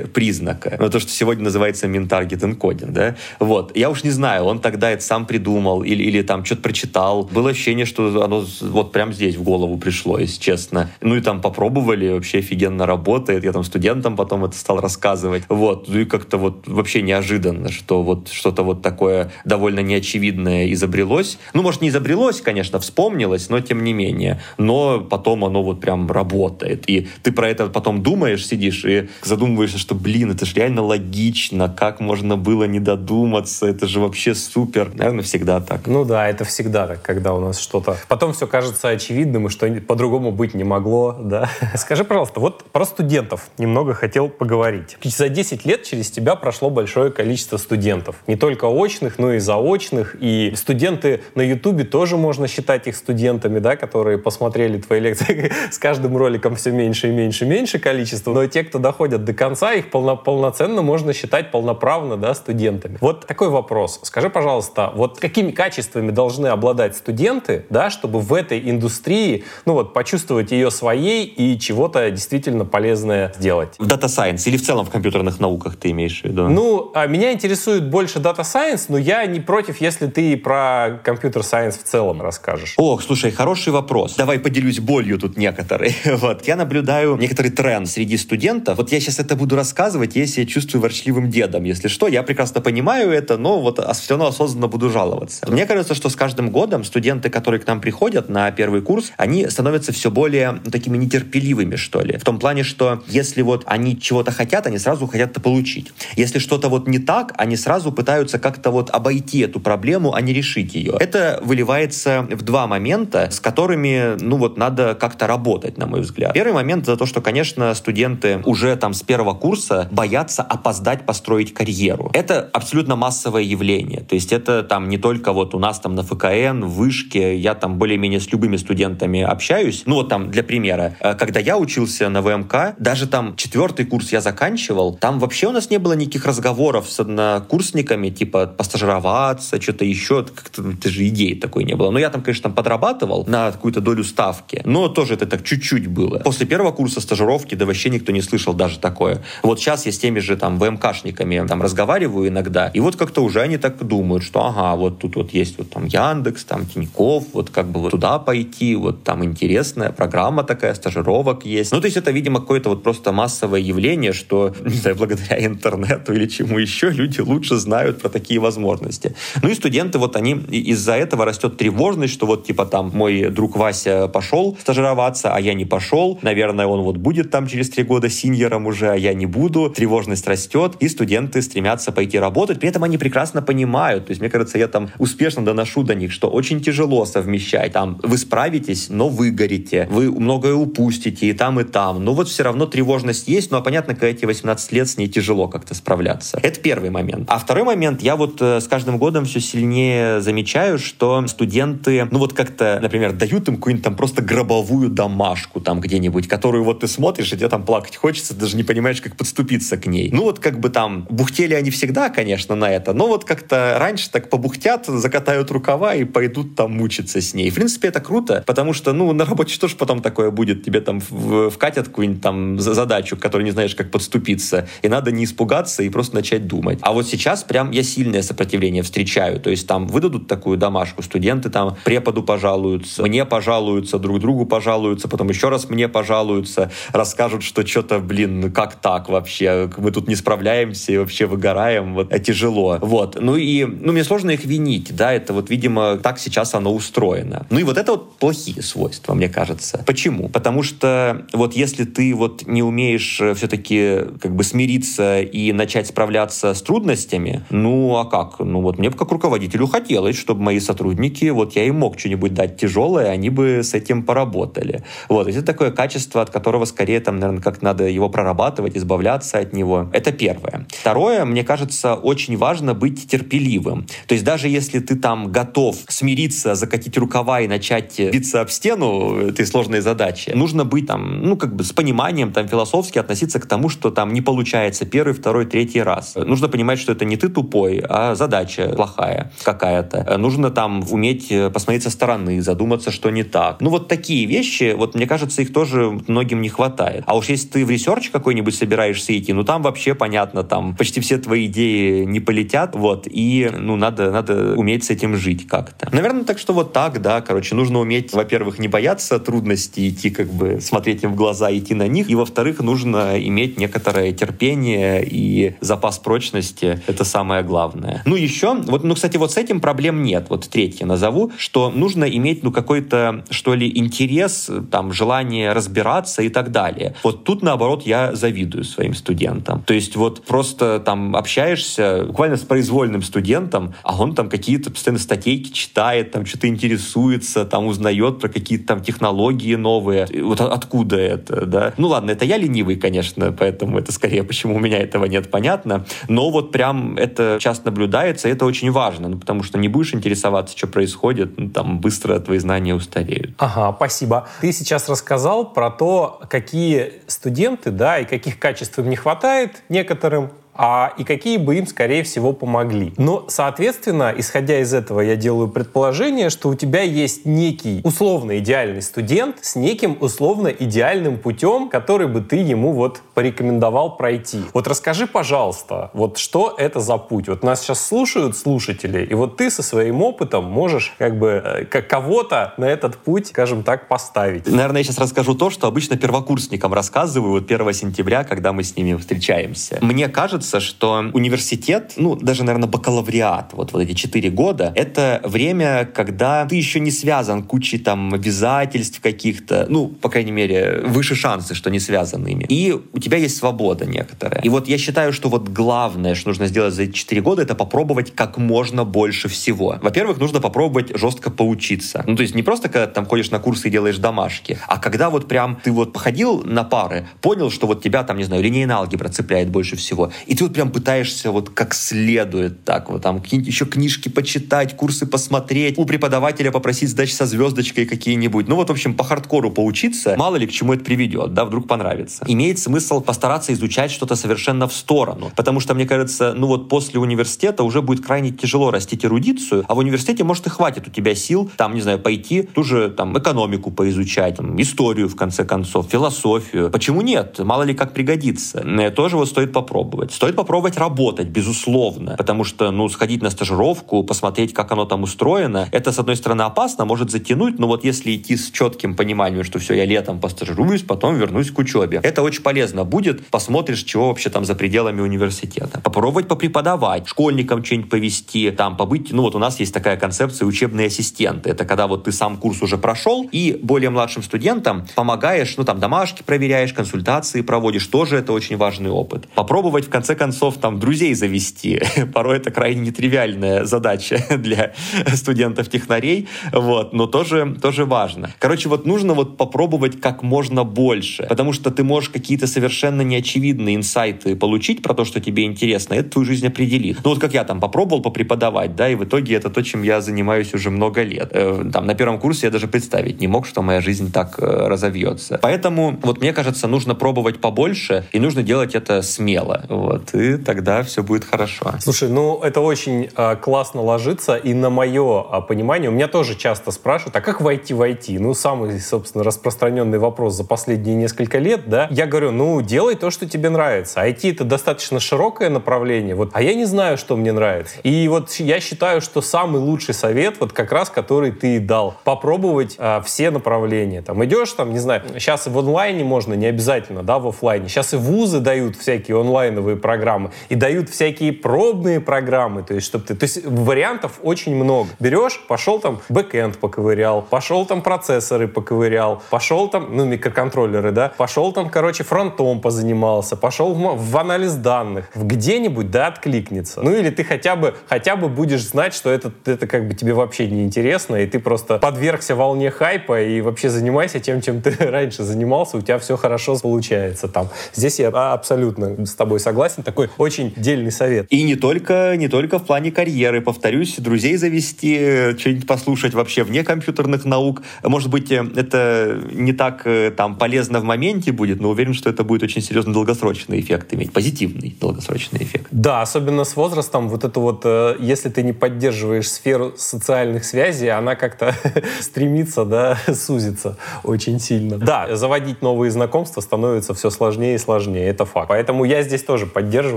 признака. Ну, то, что сегодня называется min-target да? Вот. Я уж не знаю, он тогда это сам придумал или, или там что-то прочитал. Было ощущение, что оно вот прям здесь в голову пришло, если честно. Ну и там попробовали, вообще офигенно работает. Я там студентам потом это стал рассказывать. Вот. Ну и как-то вот вообще неожиданно, что вот что-то вот такое довольно неочевидное изобрелось. Ну, может, не изобрелось, конечно, вспомнилось, но тем не менее. Но потом оно вот прям работает. И ты про это потом думаешь, сидишь и задумываешься, что, блин, это же реально логично, как можно было не додуматься, это же вообще супер. Наверное, всегда так. Ну да, это всегда так, когда у нас что-то... Потом все кажется очевидным, и что по-другому быть не могло, да. [laughs] Скажи, пожалуйста, вот про студентов немного хотел поговорить. За 10 лет через тебя прошло большое количество студентов. Не только очных, но и заочных. И студенты на Ютубе тоже можно считать их студентами, да, которые посмотрели твои лекции [laughs] с каждым роликом все меньше и меньше и меньше количество. Но те, кто доходят до конца, их полно, полноценно можно считать полноправно да, студентами. Вот такой вопрос. Скажи, пожалуйста, вот какими качествами должны обладать студенты, да, чтобы в этой индустрии ну вот, почувствовать ее своей и чего-то действительно полезное сделать? В Data Science или в целом в компьютерных науках ты имеешь в виду? Ну, а меня интересует больше Data Science, но я не против, если ты про компьютер Science в целом расскажешь. Ох, слушай, хороший вопрос. Давай поделюсь болью тут некоторые. [laughs] вот. Я наблюдаю некоторый тренд среди студентов. Вот я сейчас это буду рассказывать, если я чувствую ворчливым дедом. Если что, я прекрасно понимаю это, но вот все равно осознанно буду жаловаться. Мне кажется, что с каждым годом студенты, которые к нам приходят на первый курс, они становятся все более ну, такими нетерпеливыми, что ли. В том плане, что если вот они чего-то хотят, они сразу хотят это получить. Если что-то вот не так, они сразу пытаются как-то вот обойти эту проблему, а не решить ее. Это выливается в два момента, с которыми, ну вот, надо как-то работать, на мой взгляд. Первый момент это то, что, конечно, студенты уже там с первого курса боятся опоздать построить карьеру. Это абсолютно массовое явление. То есть это там не только вот у нас там на ФКН, в Вышке, я там более-менее с любыми студентами общаюсь. Ну вот там для примера, э, когда я учился на ВМК, даже там четвертый курс я заканчивал, там вообще у нас не было никаких разговоров с однокурсниками, типа постажироваться, что-то еще, как-то даже идеи такой не было. Но я там, конечно, там подрабатывал на какую-то долю ставки, но тоже это так чуть-чуть было. После первого курса стажировки, да вообще никто не слышал даже такое. Вот сейчас я с теми же там ВМКшниками там разговариваю иногда, и вот как-то уже они так думают, что ага, вот тут вот есть вот там Яндекс, там Тиньков, вот как бы вот туда пойти, вот там интересная программа такая, стажировок есть. Ну, то есть это, видимо, какое-то вот просто массовое явление, что, не знаю, благодаря интернету или чему еще люди лучше знают про такие возможности. Ну и студенты, вот они из-за этого растет тревожность, что вот типа там мой друг Вася пошел стажироваться, а я не пошел. Наверное, он вот будет там через три года синьором уже, а я не буду. Тревожность растет, и студенты стремятся пойти работать. При этом они прекрасно понимают. То есть, мне кажется, я там успешно доношу до них, что очень тяжело совмещать. Там вы справитесь, но выгорите. Вы многое упустите и там, и там. Но вот все равно тревожность есть. Ну, а понятно, когда эти 18 лет с ней тяжело как-то справляться. Это первый момент. А второй момент, я вот э, с каждым годом все сильнее замечаю, что студенты, ну вот как-то, например, дают им какую-нибудь там просто гробовую домашку там где-нибудь, которую вот ты смотришь, и тебе там плакать хочется, даже не понимаешь, как подступиться к ней. Ну вот как бы там, бухтели они всегда, конечно, на это, но вот как-то раньше так побухтят, закатают рукава и пойдут там мучиться с ней. В принципе, это круто, потому что, ну, на работе что ж потом такое будет? Тебе там вкатят какую-нибудь там задачу, к которой не знаешь, как подступиться, и надо не испугаться и просто начать думать. А вот сейчас прям я сильное сопротивление встречаю, то есть там выдадут такую домашку, студенты там преподу пожалуются, мне пожалуются, друг другу пожалуются, потом еще раз мне пожалуются, расскажут, что что-то, блин, как так вообще, мы тут не справляемся и вообще выгораем, вот, а тяжело. Вот, ну и, ну, мне сложно их винить, да, это вот, видимо, так сейчас оно устроено. Ну и вот это вот плохие свойства, мне кажется. Почему? Потому что вот если ты вот не умеешь э, все-таки как бы смириться и начать справляться с трудностями, ну а как? Ну вот мне как руководителю хотелось, чтобы мои сотрудники, вот я им мог что-нибудь дать тяжелое, они бы с этим поработали. Вот, это такое качество, от которого скорее там, наверное, как надо его прорабатывать, избавляться от него. Это первое. Второе, мне кажется, очень важно быть терпеливым. То есть даже если ты там готов смириться, закатить рукава и начать биться об стену этой сложной задачи, нужно быть там, ну, как бы с пониманием, там, философски относиться к тому, что там не получается первый, второй, третий раз. Нужно понимать, что это не ты тупой, а задача плохая какая-то. Нужно там уметь посмотреть со стороны, задуматься, что не так. Ну, вот такие вещи, вот мне кажется, их тоже многим не хватает. А уж если ты в research какой-нибудь собираешься идти, ну, там вообще понятно, там почти все твои идеи не полетят, вот, и, ну, надо, надо уметь с этим жить как-то. Наверное, так что вот так, да, короче, нужно уметь, во-первых, не бояться трудностей, идти как бы, смотреть им в глаза, идти на них, и, во-вторых, нужно иметь некоторое терпение и запас прочности, это самое главное. Ну, еще, вот, ну, кстати, вот с этим проблем нет, вот третье назову, что нужно иметь, ну, какой-то, что ли, интерес, там, желание разбираться и так далее. Вот тут, наоборот, я завидую своим студентам. То есть вот просто там общаешься буквально с произвольным студентом, а он там какие-то постоянно статейки читает, там что-то интересуется, там узнает про какие-то там технологии новые. Вот откуда это, да? Ну ладно, это я ленивый, конечно, поэтому это скорее, почему у меня этого нет, понятно. Но вот прям это часто наблюдается, и это очень важно, ну, потому что не будешь интересоваться, что происходит, ну, там быстро твои знания устареют. Ага, спасибо. Ты сейчас рассказал про то, какие студенты, да, и каких качеств им не хватает некоторым, а, и какие бы им, скорее всего, помогли. Но, соответственно, исходя из этого, я делаю предположение, что у тебя есть некий условно идеальный студент с неким условно идеальным путем, который бы ты ему вот порекомендовал пройти. Вот расскажи, пожалуйста, вот что это за путь? Вот нас сейчас слушают слушатели, и вот ты со своим опытом можешь как бы э, как кого-то на этот путь, скажем так, поставить. Наверное, я сейчас расскажу то, что обычно первокурсникам рассказываю вот 1 сентября, когда мы с ними встречаемся. Мне кажется, кажется, что университет, ну, даже, наверное, бакалавриат, вот, вот эти четыре года, это время, когда ты еще не связан кучей там обязательств каких-то, ну, по крайней мере, выше шансы, что не связаны ими. И у тебя есть свобода некоторая. И вот я считаю, что вот главное, что нужно сделать за эти четыре года, это попробовать как можно больше всего. Во-первых, нужно попробовать жестко поучиться. Ну, то есть не просто, когда там ходишь на курсы и делаешь домашки, а когда вот прям ты вот походил на пары, понял, что вот тебя там, не знаю, линейная алгебра цепляет больше всего, и ты вот прям пытаешься вот как следует так вот там еще книжки почитать, курсы посмотреть, у преподавателя попросить сдачи со звездочкой какие-нибудь. Ну вот, в общем, по хардкору поучиться, мало ли к чему это приведет, да, вдруг понравится. Имеет смысл постараться изучать что-то совершенно в сторону, потому что, мне кажется, ну вот после университета уже будет крайне тяжело растить эрудицию, а в университете, может, и хватит у тебя сил, там, не знаю, пойти ту же там экономику поизучать, там, историю, в конце концов, философию. Почему нет? Мало ли как пригодится. Тоже вот стоит попробовать. Стоит Стоит попробовать работать, безусловно, потому что, ну, сходить на стажировку, посмотреть, как оно там устроено, это, с одной стороны, опасно, может затянуть, но вот если идти с четким пониманием, что все, я летом постажируюсь, потом вернусь к учебе, это очень полезно будет, посмотришь, чего вообще там за пределами университета. Попробовать попреподавать, школьникам что-нибудь повести, там, побыть, ну, вот у нас есть такая концепция учебные ассистенты, это когда вот ты сам курс уже прошел, и более младшим студентам помогаешь, ну, там, домашки проверяешь, консультации проводишь, тоже это очень важный опыт. Попробовать, в конце конце концов, там, друзей завести. [laughs] Порой это крайне нетривиальная задача [laughs] для студентов-технарей, вот, но тоже, тоже важно. Короче, вот нужно вот попробовать как можно больше, потому что ты можешь какие-то совершенно неочевидные инсайты получить про то, что тебе интересно, это твою жизнь определит. Ну вот как я там попробовал попреподавать, да, и в итоге это то, чем я занимаюсь уже много лет. Э, там на первом курсе я даже представить не мог, что моя жизнь так э, разовьется. Поэтому вот мне кажется, нужно пробовать побольше, и нужно делать это смело. Вот, и тогда все будет хорошо. Слушай, ну это очень э, классно ложится, и на мое э, понимание, у меня тоже часто спрашивают, а как войти в IT? Ну, самый, собственно, распространенный вопрос за последние несколько лет, да? Я говорю, ну, делай то, что тебе нравится. IT — это достаточно широкое направление, вот, а я не знаю, что мне нравится. И вот я считаю, что самый лучший совет, вот как раз, который ты дал, попробовать э, все направления. Там идешь, там, не знаю, сейчас и в онлайне можно, не обязательно, да, в офлайне. Сейчас и вузы дают всякие онлайновые программы, и дают всякие пробные программы, то есть, чтобы ты... То есть вариантов очень много. Берешь, пошел там бэкэнд поковырял, пошел там процессоры поковырял, пошел там, ну, микроконтроллеры, да, пошел там, короче, фронтом позанимался, пошел в, в анализ данных, где-нибудь, да, откликнется. Ну, или ты хотя бы, хотя бы будешь знать, что это, это как бы тебе вообще не интересно, и ты просто подвергся волне хайпа и вообще занимайся тем, чем ты [laughs] раньше занимался, у тебя все хорошо получается там. Здесь я абсолютно с тобой согласен, такой очень дельный совет. И не только, не только в плане карьеры, повторюсь, друзей завести, что-нибудь послушать вообще вне компьютерных наук. Может быть, э, это не так э, там полезно в моменте будет, но уверен, что это будет очень серьезный долгосрочный эффект иметь, позитивный долгосрочный эффект. Да, особенно с возрастом, вот это вот, э, если ты не поддерживаешь сферу социальных связей, она как-то [laughs] стремится, да, [laughs] сузиться очень сильно. Да, заводить новые знакомства становится все сложнее и сложнее, это факт. Поэтому я здесь тоже поддерживаю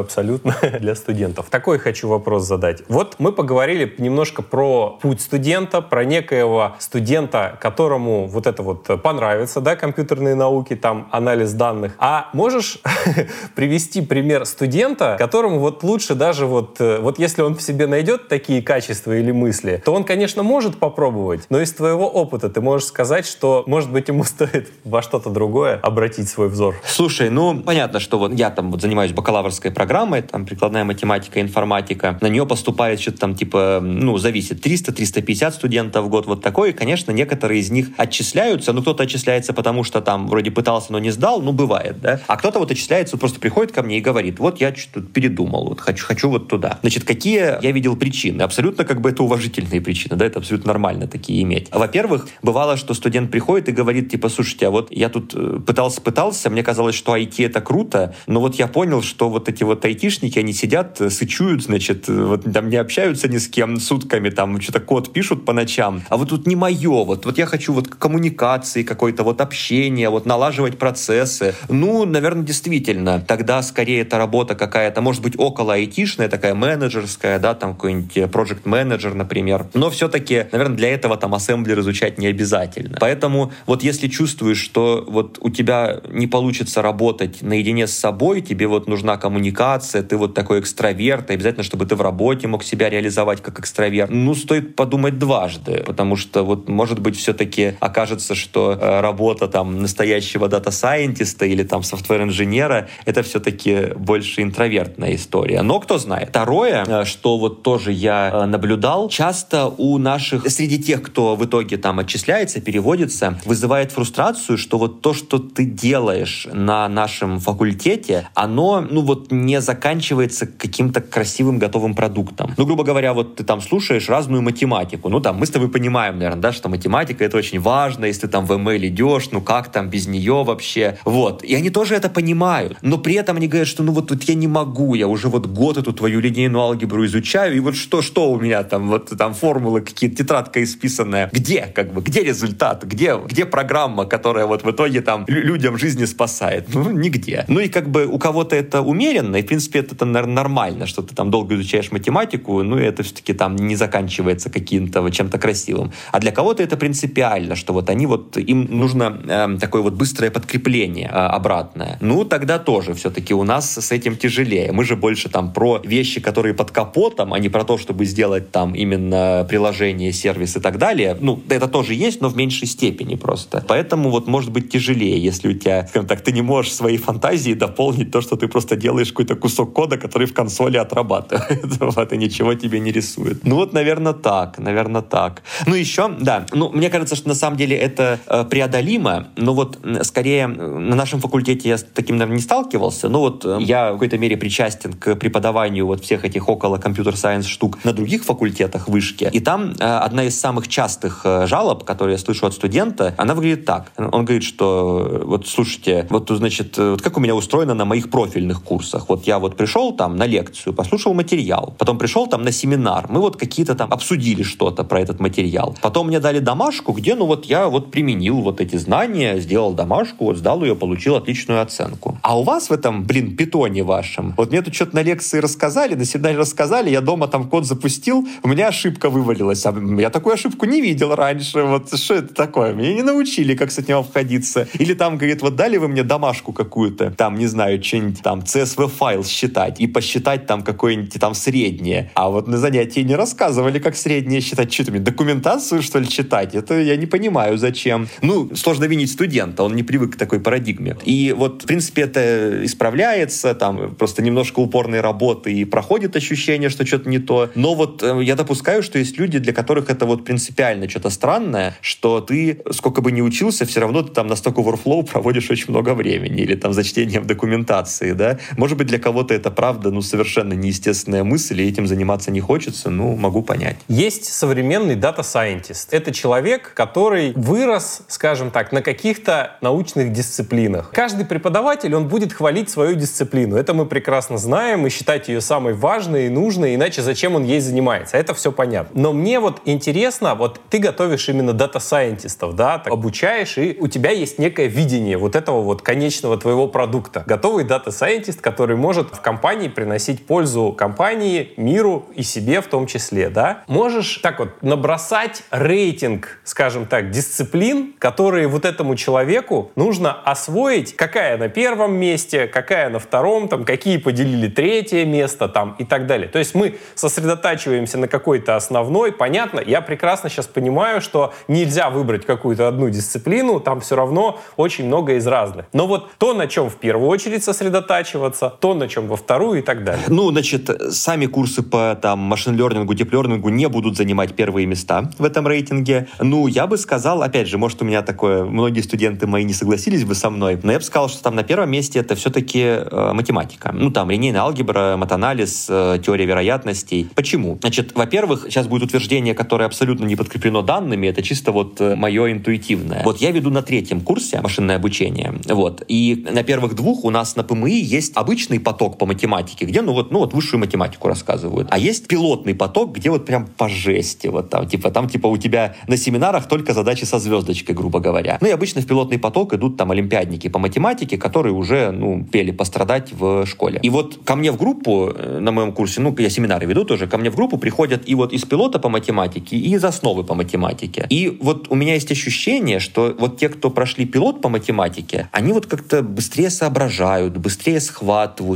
абсолютно [laughs] для студентов. Такой хочу вопрос задать. Вот мы поговорили немножко про путь студента, про некоего студента, которому вот это вот понравится, да, компьютерные науки, там, анализ данных. А можешь [laughs] привести пример студента, которому вот лучше даже вот, э, вот если он в себе найдет такие качества или мысли, то он, конечно, может попробовать, но из твоего опыта ты можешь сказать, что, может быть, ему [laughs] стоит во что-то другое обратить свой взор. Слушай, ну, понятно, что вот я там вот занимаюсь бакалаврской программой, там прикладная математика, информатика, на нее поступает что-то там типа, ну, зависит, 300-350 студентов в год, вот такое, и, конечно, некоторые из них отчисляются, ну, кто-то отчисляется, потому что там вроде пытался, но не сдал, ну, бывает, да, а кто-то вот отчисляется, просто приходит ко мне и говорит, вот я что-то передумал, вот хочу, хочу вот туда. Значит, какие я видел причины? Абсолютно как бы это уважительные причины, да, это абсолютно нормально такие иметь. Во-первых, бывало, что студент приходит и говорит, типа, слушайте, а вот я тут пытался-пытался, э, мне казалось, что IT это круто, но вот я понял, что вот эти вот айтишники, они сидят, э, сычуют, значит, э, вот там не общаются ни с кем сутками, там что-то код пишут по ночам, а вот тут не мое, вот, вот я хочу вот коммуникации какой-то, вот общения, вот налаживать процессы. Ну, наверное, действительно, тогда скорее это работа какая-то, может быть, около айтишная, такая менеджерская, да, там какой-нибудь project менеджер например. Но все-таки, наверное, для этого там ассемблер изучать не обязательно. Поэтому вот если чувствуешь, что вот у тебя не получится работать наедине с собой, тебе вот нужна коммуникация, ты вот такой экстраверт, и обязательно, чтобы ты в работе мог себя реализовать как экстраверт, ну, стоит подумать дважды, потому что вот, может быть, все-таки окажется, что э, работа там настоящего data scientist а или там software -инженера это все-таки больше интровертная история. Но кто знает. Второе, э, что вот тоже я э, наблюдал, часто у наших, среди тех, кто в итоге там отчисляется, переводится, вызывает фрустрацию, что вот то, что ты делаешь на нашем факультете, оно, ну вот, не заканчивается каким-то красивым готовым продуктом. Ну, грубо говоря, вот ты там слушаешь разную математику. Ну, там, мы с тобой понимаем, наверное, да, что математика это очень важно, если там в ML идешь, ну как там без нее вообще. Вот. И они тоже это понимают. Но при этом они говорят, что ну вот тут я не могу, я уже вот год эту твою линейную алгебру изучаю, и вот что, что у меня там, вот там формулы какие-то, тетрадка исписанная. Где, как бы, где результат? Где, где программа, которая вот в итоге там людям жизни спасает? Ну, нигде. Ну и как бы у кого-то это умеренно, и в принципе это, наверное, нормально, что ты там долго изучаешь математику, ну и это все-таки там не заканчивается каким-то чем-то красивым. А для кого-то это принципиально, что вот они вот, им нужно э, такое вот быстрое подкрепление э, обратное. Ну, тогда тоже все-таки у нас с этим тяжелее. Мы же больше там про вещи, которые под капотом, а не про то, чтобы сделать там именно приложение, сервис и так далее. Ну, это тоже есть, но в меньшей степени просто. Поэтому вот может быть тяжелее, если у тебя, скажем так, ты не можешь своей фантазии дополнить то, что ты просто делаешь какой-то кусок кода, который в консоли отрабатывает, [laughs] вот, и ничего тебе не рисует. Ну вот, наверное, так, наверное, так. Ну еще, да, ну, мне кажется, что на самом деле это э, преодолимо, но вот скорее на нашем факультете я с таким, наверное, не сталкивался, но вот э, я в какой-то мере причастен к преподаванию вот всех этих около компьютер-сайенс штук на других факультетах вышки, и там э, одна из самых частых жалоб, которые я слышу от студента, она выглядит так. Он говорит, что вот слушайте, вот значит, вот как у меня устроено на моих профильных курсах. Вот я вот пришел там на лекцию, послушал материал, потом пришел там на семинар, мы вот какие-то там обсудили что-то про этот материал. Потом мне дали домашку, где, ну вот я вот применил вот эти знания, сделал домашку, вот сдал ее, получил отличную оценку. А у вас в этом, блин, питоне вашем, вот мне тут что-то на лекции рассказали, на семинаре рассказали, я дома там код запустил, у меня ошибка вывалилась. А я такую ошибку не видел раньше. Вот что это такое? Меня не научили, как с этим обходиться. Или там, говорит, вот дали вы мне домашку какую-то, там, не знаю, что-нибудь там, CSV-файл считать и посчитать там какое-нибудь там среднее. А вот на занятии не рассказывали, как среднее считать. Что-то мне документацию, что ли, читать? Это я не понимаю, зачем. Ну, сложно винить студента, он не привык к такой парадигме. И вот, в принципе, это исправляется, там просто немножко упорной работы и проходит ощущение, что что-то не то. Но вот э, я допускаю, что есть люди, для которых это вот принципиально что-то странное, что ты, сколько бы ни учился, все равно ты там на Stack Overflow проводишь очень много времени, или там за чтением документации, да. Может быть, для кого-то это правда, ну, совершенно неестественная мысль, и этим заниматься не хочется, ну, могу понять. Есть современный data scientist. Это человек, который вырос, скажем так, на каких-то научных дисциплинах. Каждый преподаватель, он будет хвалить свою дисциплину. Это мы прекрасно знаем и считать ее самой важной и нужной, иначе зачем он ей занимается? Это все понятно. Но мне вот интересно, вот ты готовишь именно data scientist ов, да, так, обучаешь, и у тебя есть некое видение вот этого вот конечного твоего продукта. Готовый data scientist, который может в компании приносить пользу компании, миру и себе в том числе, да. Можешь так вот набросать рейтинг, скажем так, дисциплин, которые вот этому человеку нужно освоить, какая на первом месте, какая на втором, там, какие поделили третье место, там, и так далее. То есть мы сосредотачиваемся на какой-то основной, понятно, я прекрасно сейчас понимаю, что нельзя выбрать какую-то одну дисциплину, там все равно очень много из разных. Но вот то, на чем в первую очередь сосредотачиваться, то, на чем во вторую и так далее. Ну, значит, сами курсы по там машин-лернингу, дип-лернингу не будут занимать первые места в этом рейтинге. Ну, я бы сказал, опять же, может, у меня такое, многие студенты мои не согласились бы со мной, но я бы сказал, что там на первом месте это все-таки э, математика. Ну, там линейная алгебра, матанализ, э, теория вероятностей. Почему? Значит, во-первых, сейчас будет утверждение, которое абсолютно не подкреплено данными, это чисто вот э, мое интуитивное. Вот я веду на третьем курсе машинное обучение, вот, и на первых двух у нас на ПМИ есть обычный поток по математике, где, ну вот, ну вот высшую математику рассказывают, а есть пилотный поток, где вот прям по жести, вот там, типа, там, типа, у тебя на семинарах только задачи со звездочкой, грубо говоря. Ну и обычно в пилотный поток идут там олимпиадники по математике, которые уже, ну, пели пострадать в школе. И вот ко мне в группу, э, на моем курсе, ну, я семинары веду тоже, ко мне в группу приходят и вот из пилота по математике, и из основы по математике. И вот у меня есть ощущение, что вот те, кто прошли пилот по математике, они вот как-то быстрее соображают, быстрее схватывают,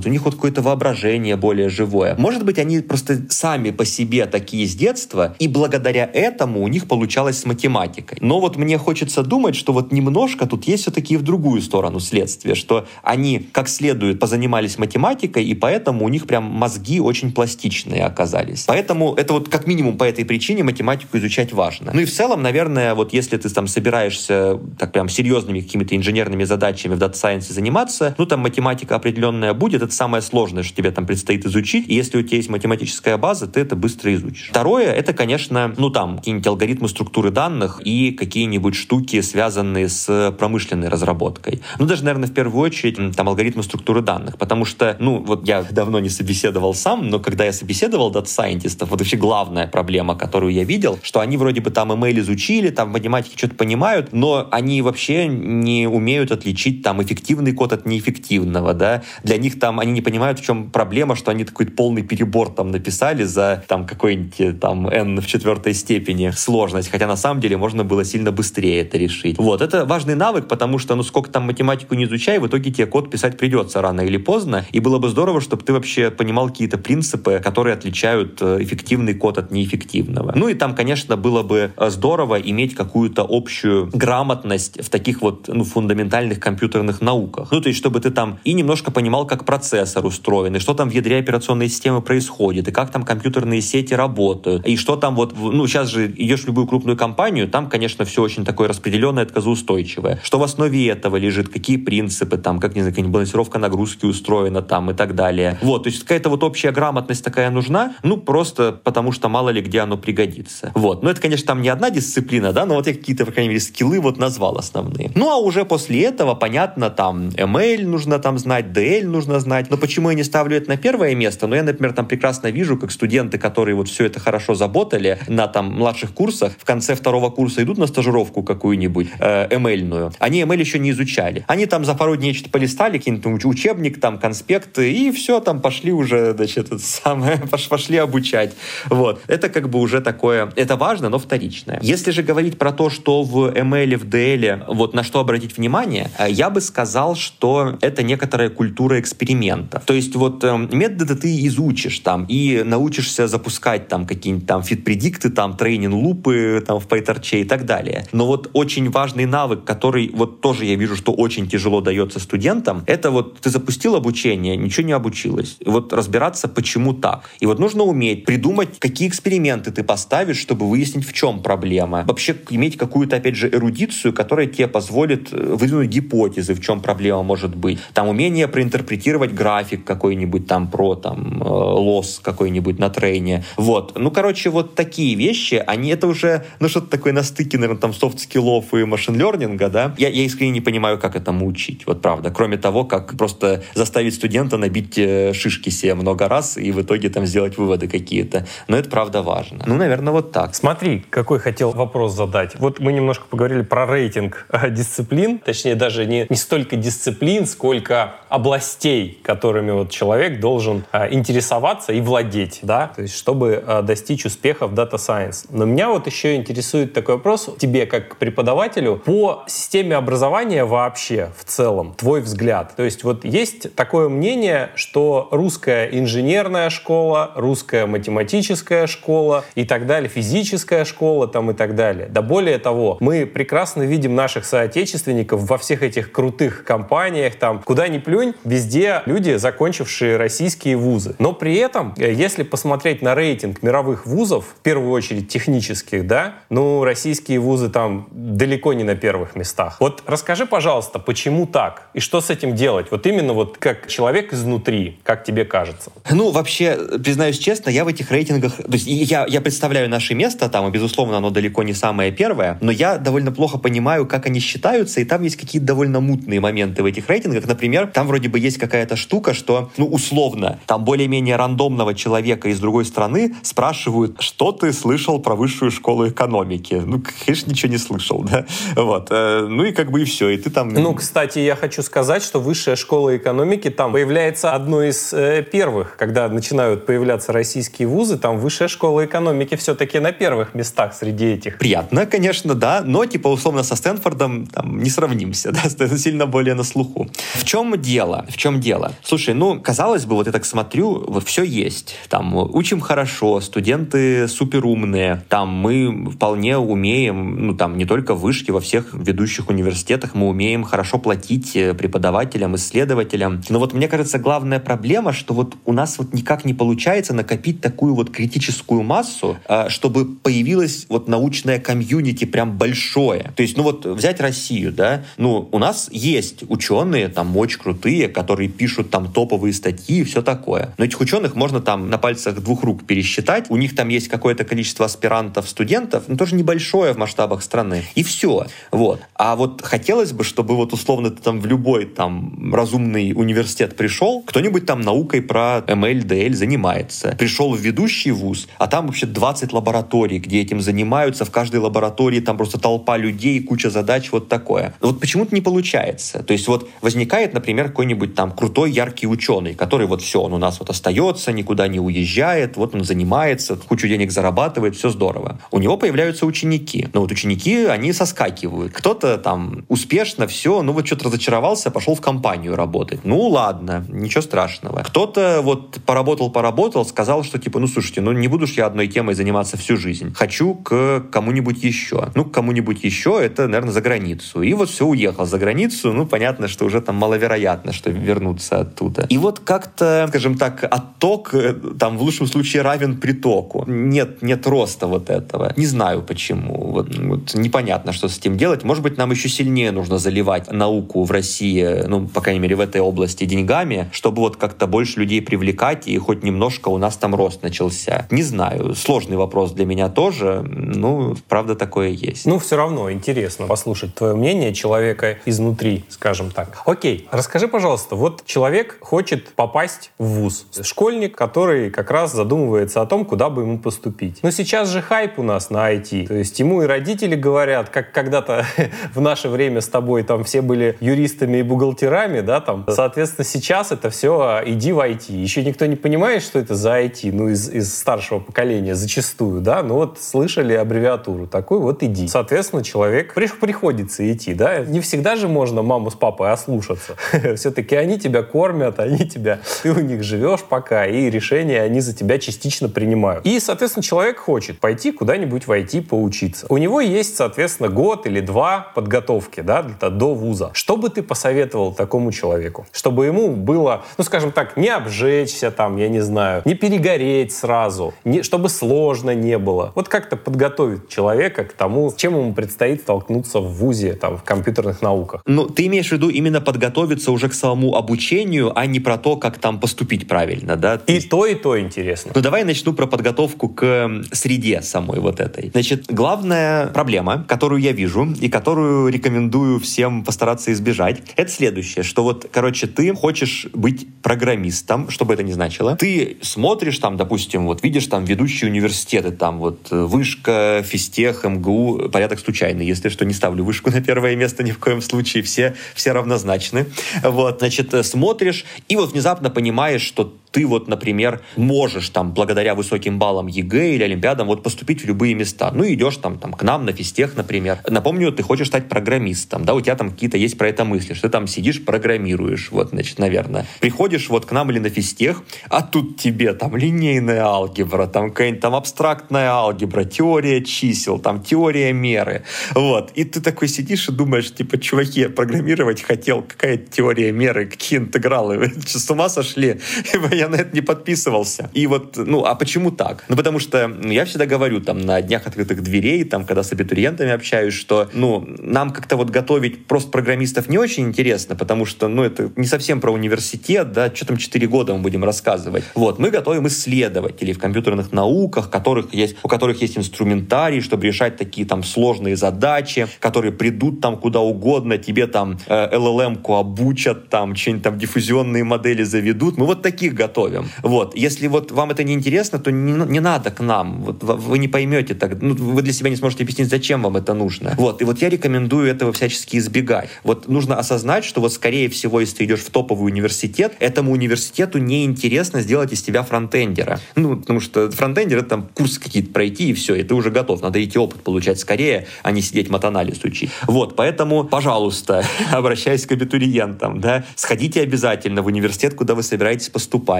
у них вот какое-то воображение более живое. Может быть, они просто сами по себе такие с детства, и благодаря этому у них получалось с математикой. Но вот мне хочется думать, что вот немножко тут есть все-таки в другую сторону следствия, что они как следует позанимались математикой, и поэтому у них прям мозги очень пластичные оказались. Поэтому это вот как минимум по этой причине математику изучать важно. Ну и в целом, наверное, вот если ты там собираешься так прям серьезными какими-то инженерными задачами в Data Science заниматься, ну там математика определенная будет, это самое сложное, что тебе там предстоит изучить, и если у тебя есть математическая база, ты это быстро изучишь. Второе, это, конечно, ну там какие-нибудь алгоритмы структуры данных и какие-нибудь штуки, связанные с промышленной разработкой. Ну даже, наверное, в первую очередь там алгоритмы структуры данных, потому что, ну вот я давно не собеседовал сам, но когда я собеседовал дата-сайентистов, вот вообще главная проблема, которую я видел, что они вроде бы там email изучили, там в математике что-то понимают, но они вообще не умеют отличить там эффективный код от неэффективного, да. Для них там они не понимают, в чем проблема, что они такой полный перебор там написали за там какой-нибудь там n в четвертой степени сложность, хотя на самом деле можно было сильно быстрее это решить. Вот, это важный навык, потому что, ну, сколько там математику не изучай, в итоге тебе код писать придется рано или поздно, и было бы здорово, чтобы ты вообще понимал какие-то принципы, которые отличают э, эффективный код от неэффективного. Ну и там, конечно, было бы э, здорово иметь какую-то общую грамотность в таких вот ну, фундаментальных компьютерных науках. Ну, то есть, чтобы ты там и немножко понимал понимал, как процессор устроен, и что там в ядре операционной системы происходит, и как там компьютерные сети работают, и что там вот, ну, сейчас же идешь в любую крупную компанию, там, конечно, все очень такое распределенное, отказоустойчивое. Что в основе этого лежит, какие принципы, там, как, не знаю, какая-нибудь балансировка нагрузки устроена там и так далее. Вот, то есть какая-то вот общая грамотность такая нужна, ну, просто потому что мало ли где оно пригодится. Вот, но это, конечно, там не одна дисциплина, да, но вот я какие-то, по крайней мере, скиллы вот назвал основные. Ну, а уже после этого, понятно, там ML нужно там знать, DL нужно знать. Но почему я не ставлю это на первое место? Ну, я, например, там прекрасно вижу, как студенты, которые вот все это хорошо заботали на там младших курсах, в конце второго курса идут на стажировку какую-нибудь э, ML-ную. Они ML еще не изучали. Они там за пару дней что-то полистали, какой-нибудь учебник, там, конспекты, и все, там пошли уже, значит, это самое, [laughs] пошли обучать. Вот. Это как бы уже такое, это важно, но вторичное. Если же говорить про то, что в ML, в DL, вот на что обратить внимание, э, я бы сказал, что это некоторая культура эксперимента. То есть вот э, методы ты изучишь там и научишься запускать там какие-нибудь там фит-предикты, там трейнинг-лупы там в PyTorch и так далее. Но вот очень важный навык, который вот тоже я вижу, что очень тяжело дается студентам, это вот ты запустил обучение, ничего не обучилось. Вот разбираться, почему так. И вот нужно уметь придумать, какие эксперименты ты поставишь, чтобы выяснить, в чем проблема. Вообще иметь какую-то, опять же, эрудицию, которая тебе позволит э, выдвинуть гипотезы, в чем проблема может быть. Там умение проинтерпретировать график какой-нибудь там про там э, loss какой-нибудь на train е. Вот. Ну, короче, вот такие вещи, они это уже, ну, что-то такое на стыке, наверное, там soft skill ов и machine learning а, да. Я, я искренне не понимаю, как этому учить, вот правда. Кроме того, как просто заставить студента набить э, шишки себе много раз и в итоге там сделать выводы какие-то. Но это правда важно. Ну, наверное, вот так. Смотри, какой хотел вопрос задать. Вот мы немножко поговорили про рейтинг э, дисциплин, точнее даже не, не столько дисциплин, сколько областей, которыми вот человек должен э, интересоваться и владеть, да, то есть чтобы э, достичь успеха в Data Science. Но меня вот еще интересует такой вопрос тебе как преподавателю по системе образования вообще в целом, твой взгляд. То есть вот есть такое мнение, что русская инженерная школа, русская математическая школа и так далее, физическая школа там и так далее. Да более того, мы прекрасно видим наших соотечественников во всех этих крутых компаниях, там, куда ни плюнь, везде люди, закончившие российские вузы. Но при этом, э, если посмотреть на рейтинг мировых вузов, в первую очередь технических, да, ну, российские вузы там далеко не на первых местах. Вот расскажи, пожалуйста, почему так? И что с этим делать? Вот именно вот как человек изнутри, как тебе кажется? Ну, вообще, признаюсь честно, я в этих рейтингах... То есть я, я представляю наше место там, и, безусловно, оно далеко не самое первое, но я довольно плохо понимаю, как они считаются, и там есть какие-то довольно мутные моменты в этих рейтингах. Например, там вроде бы есть какая-то штука, что, ну, условно, там более-менее рандомного человека из другой страны спрашивают, что ты слышал про высшую школу экономики? Ну, конечно, ничего не слышал, [laughs] да? Вот. Э, ну и как бы и все, и ты там... Ну, кстати, я хочу сказать, что высшая школа экономики там появляется одной из э, первых, когда начинают появляться российские вузы, там высшая школа экономики все-таки на первых местах среди этих. Приятно, конечно, да, но типа условно со Стэнфордом там не сравнимся, [laughs] да, сильно более на слуху. В чем дело? В чем дело? Слушай, ну, казалось бы, вот я так смотрю, вот все есть. Там учим хорошо, студенты суперумные, там мы вполне умеем, ну, там не только в вышке, во всех ведущих университетах мы умеем хорошо платить э, преподавателям, исследователям. Но вот мне кажется, главная проблема, что вот у нас вот никак не получается накопить такую вот критическую массу, а, чтобы появилось вот научное комьюнити прям большое. То есть, ну вот взять Россию, да, ну у нас есть ученые там очень крутые, которые пишут там топовые статьи и все такое. Но этих ученых можно там на пальцах двух рук пересчитать. У них там есть какое-то количество аспирантов, студентов, но тоже небольшое в масштабах страны. И все. Вот. А вот хотелось бы, чтобы вот условно ты там в любой там разумный университет пришел, кто-нибудь там наукой про ML, DL занимается. Пришел в ведущий вуз, а там вообще 20 лабораторий, где этим занимаются. В каждой лаборатории там просто толпа людей, куча задач, вот такое. Вот почему-то не получается. То есть вот возникает, например, какой-нибудь там крутой, яркий ученый, который вот все, он у нас вот остается, никуда не уезжает, вот он занимается, кучу денег зарабатывает, все здорово. У него появляются ученики. Но вот ученики, они соскакивают. Кто-то там успешно все, ну вот что-то разочаровался, пошел в компанию работать. Ну ладно, ничего страшного. Кто-то вот поработал-поработал, сказал, что типа, ну слушайте, ну не буду ж я одной темой заниматься всю жизнь. Хочу к кому-нибудь еще. Ну, к кому-нибудь еще, это, наверное, за границу. И вот все, уехал за границу. Ну, понятно, что уже там маловероятно, что вернуться оттуда. И вот как-то, скажем так, отток э, там в лучшем случае равен притоку. Нет, нет роста вот этого. Не знаю почему. Вот, вот непонятно, что с этим делать. Может быть, нам еще сильнее нужно заливать науку в России, ну, по крайней мере, в этой области деньгами, чтобы вот как-то больше людей привлекать и хоть немножко у нас там рост начался. Не знаю. Сложный вопрос для меня тоже. Ну, правда, такое есть. Ну, все равно интересно послушать твое мнение человека изнутри, скажем так. Окей, расскажи, пожалуйста, вот человек хочет попасть в ВУЗ. Школьник, который как раз задумывается о том, куда бы ему поступить. Но сейчас же хайп у нас на IT. То есть ему и родители говорят, как когда-то [laughs] в наше время с тобой там все были юристами и бухгалтерами, да, там. Соответственно, сейчас это все а, иди в IT. Еще никто не понимает, что это за IT, ну, из, из старшего поколения зачастую, да, ну вот слышали аббревиатуру, такой вот иди. Соответственно, человек приходится идти, да. Не всегда же можно маму с папой ослушаться. [laughs] Все-таки они тебя кормят, они тебя, ты у них живешь пока, и решения они за тебя частично принимают. И, соответственно, человек хочет пойти куда-нибудь войти поучиться. У него есть, соответственно, год или два подготовки, да, до вуза. Что бы ты посоветовал такому человеку? Чтобы ему было, ну, скажем так, не обжечься там, я не знаю, не перегореть сразу, не, чтобы сложно не было. Вот как-то подготовить человека к тому, с чем ему предстоит столкнуться в вузе, там, в компьютерных науках. Ну, ты имеешь в виду именно подготовиться уже к самому обучению, а не про то, как там поступить правильно, да? И то, и то интересно. Ну, давай начну про подготовку к среде самой вот этой. Значит, главная проблема, которую я вижу и которую рекомендую всем постараться избежать, это следующее, что вот, короче, ты хочешь быть программистом, что бы это ни значило. Ты смотришь там, допустим, вот видишь там ведущие университеты, там вот Вышка, Физтех, МГУ, порядок случайный, если что, не ставлю Вышку на первое место ни в коем случае, все, все равнозначны. Вот, значит, смотришь и вот внезапно понимаешь, что ты вот, например, можешь там благодаря высоким баллам ЕГЭ или Олимпиадам вот поступить в любые места. Ну, идешь там, там к нам на физтех, например. Напомню, ты хочешь стать программистом, да, у тебя там какие-то есть про это мысли, что ты там сидишь, программируешь, вот, значит, наверное. Приходишь вот к нам или на физтех, а тут тебе там линейная алгебра, там какая-нибудь там абстрактная алгебра, теория чисел, там теория меры, вот. И ты такой сидишь и думаешь, типа, чуваки, программировать хотел, какая теория меры, какие интегралы, вы с ума сошли? [laughs] я на это не подписывался. И вот, ну, а почему так? Ну, потому что я всегда говорю там на днях открытых дверей, там, когда с абитуриентами общаюсь, что, ну, нам как-то вот готовить просто программистов не очень интересно, потому что, ну, это не совсем про университет, да, что там 4 года мы будем рассказывать. Вот, мы готовим исследователей в компьютерных науках, которых есть, у которых есть инструментарий, чтобы решать такие там сложные задачи, которые придут там куда угодно, тебе там э, LLM-ку обучат, там что-нибудь там диффузионные модели заведут. Мы вот таких готовим готовим. Вот. Если вот вам это не интересно, то не, не надо к нам. Вот, вы не поймете так. Ну, вы для себя не сможете объяснить, зачем вам это нужно. Вот. И вот я рекомендую этого всячески избегать. Вот нужно осознать, что вот скорее всего, если ты идешь в топовый университет, этому университету неинтересно сделать из тебя фронтендера. Ну, потому что фронтендер — это там курсы какие-то пройти, и все, и ты уже готов. Надо идти опыт получать скорее, а не сидеть матанализ учить. Вот, поэтому, пожалуйста, [laughs] обращаясь к абитуриентам, да, сходите обязательно в университет, куда вы собираетесь поступать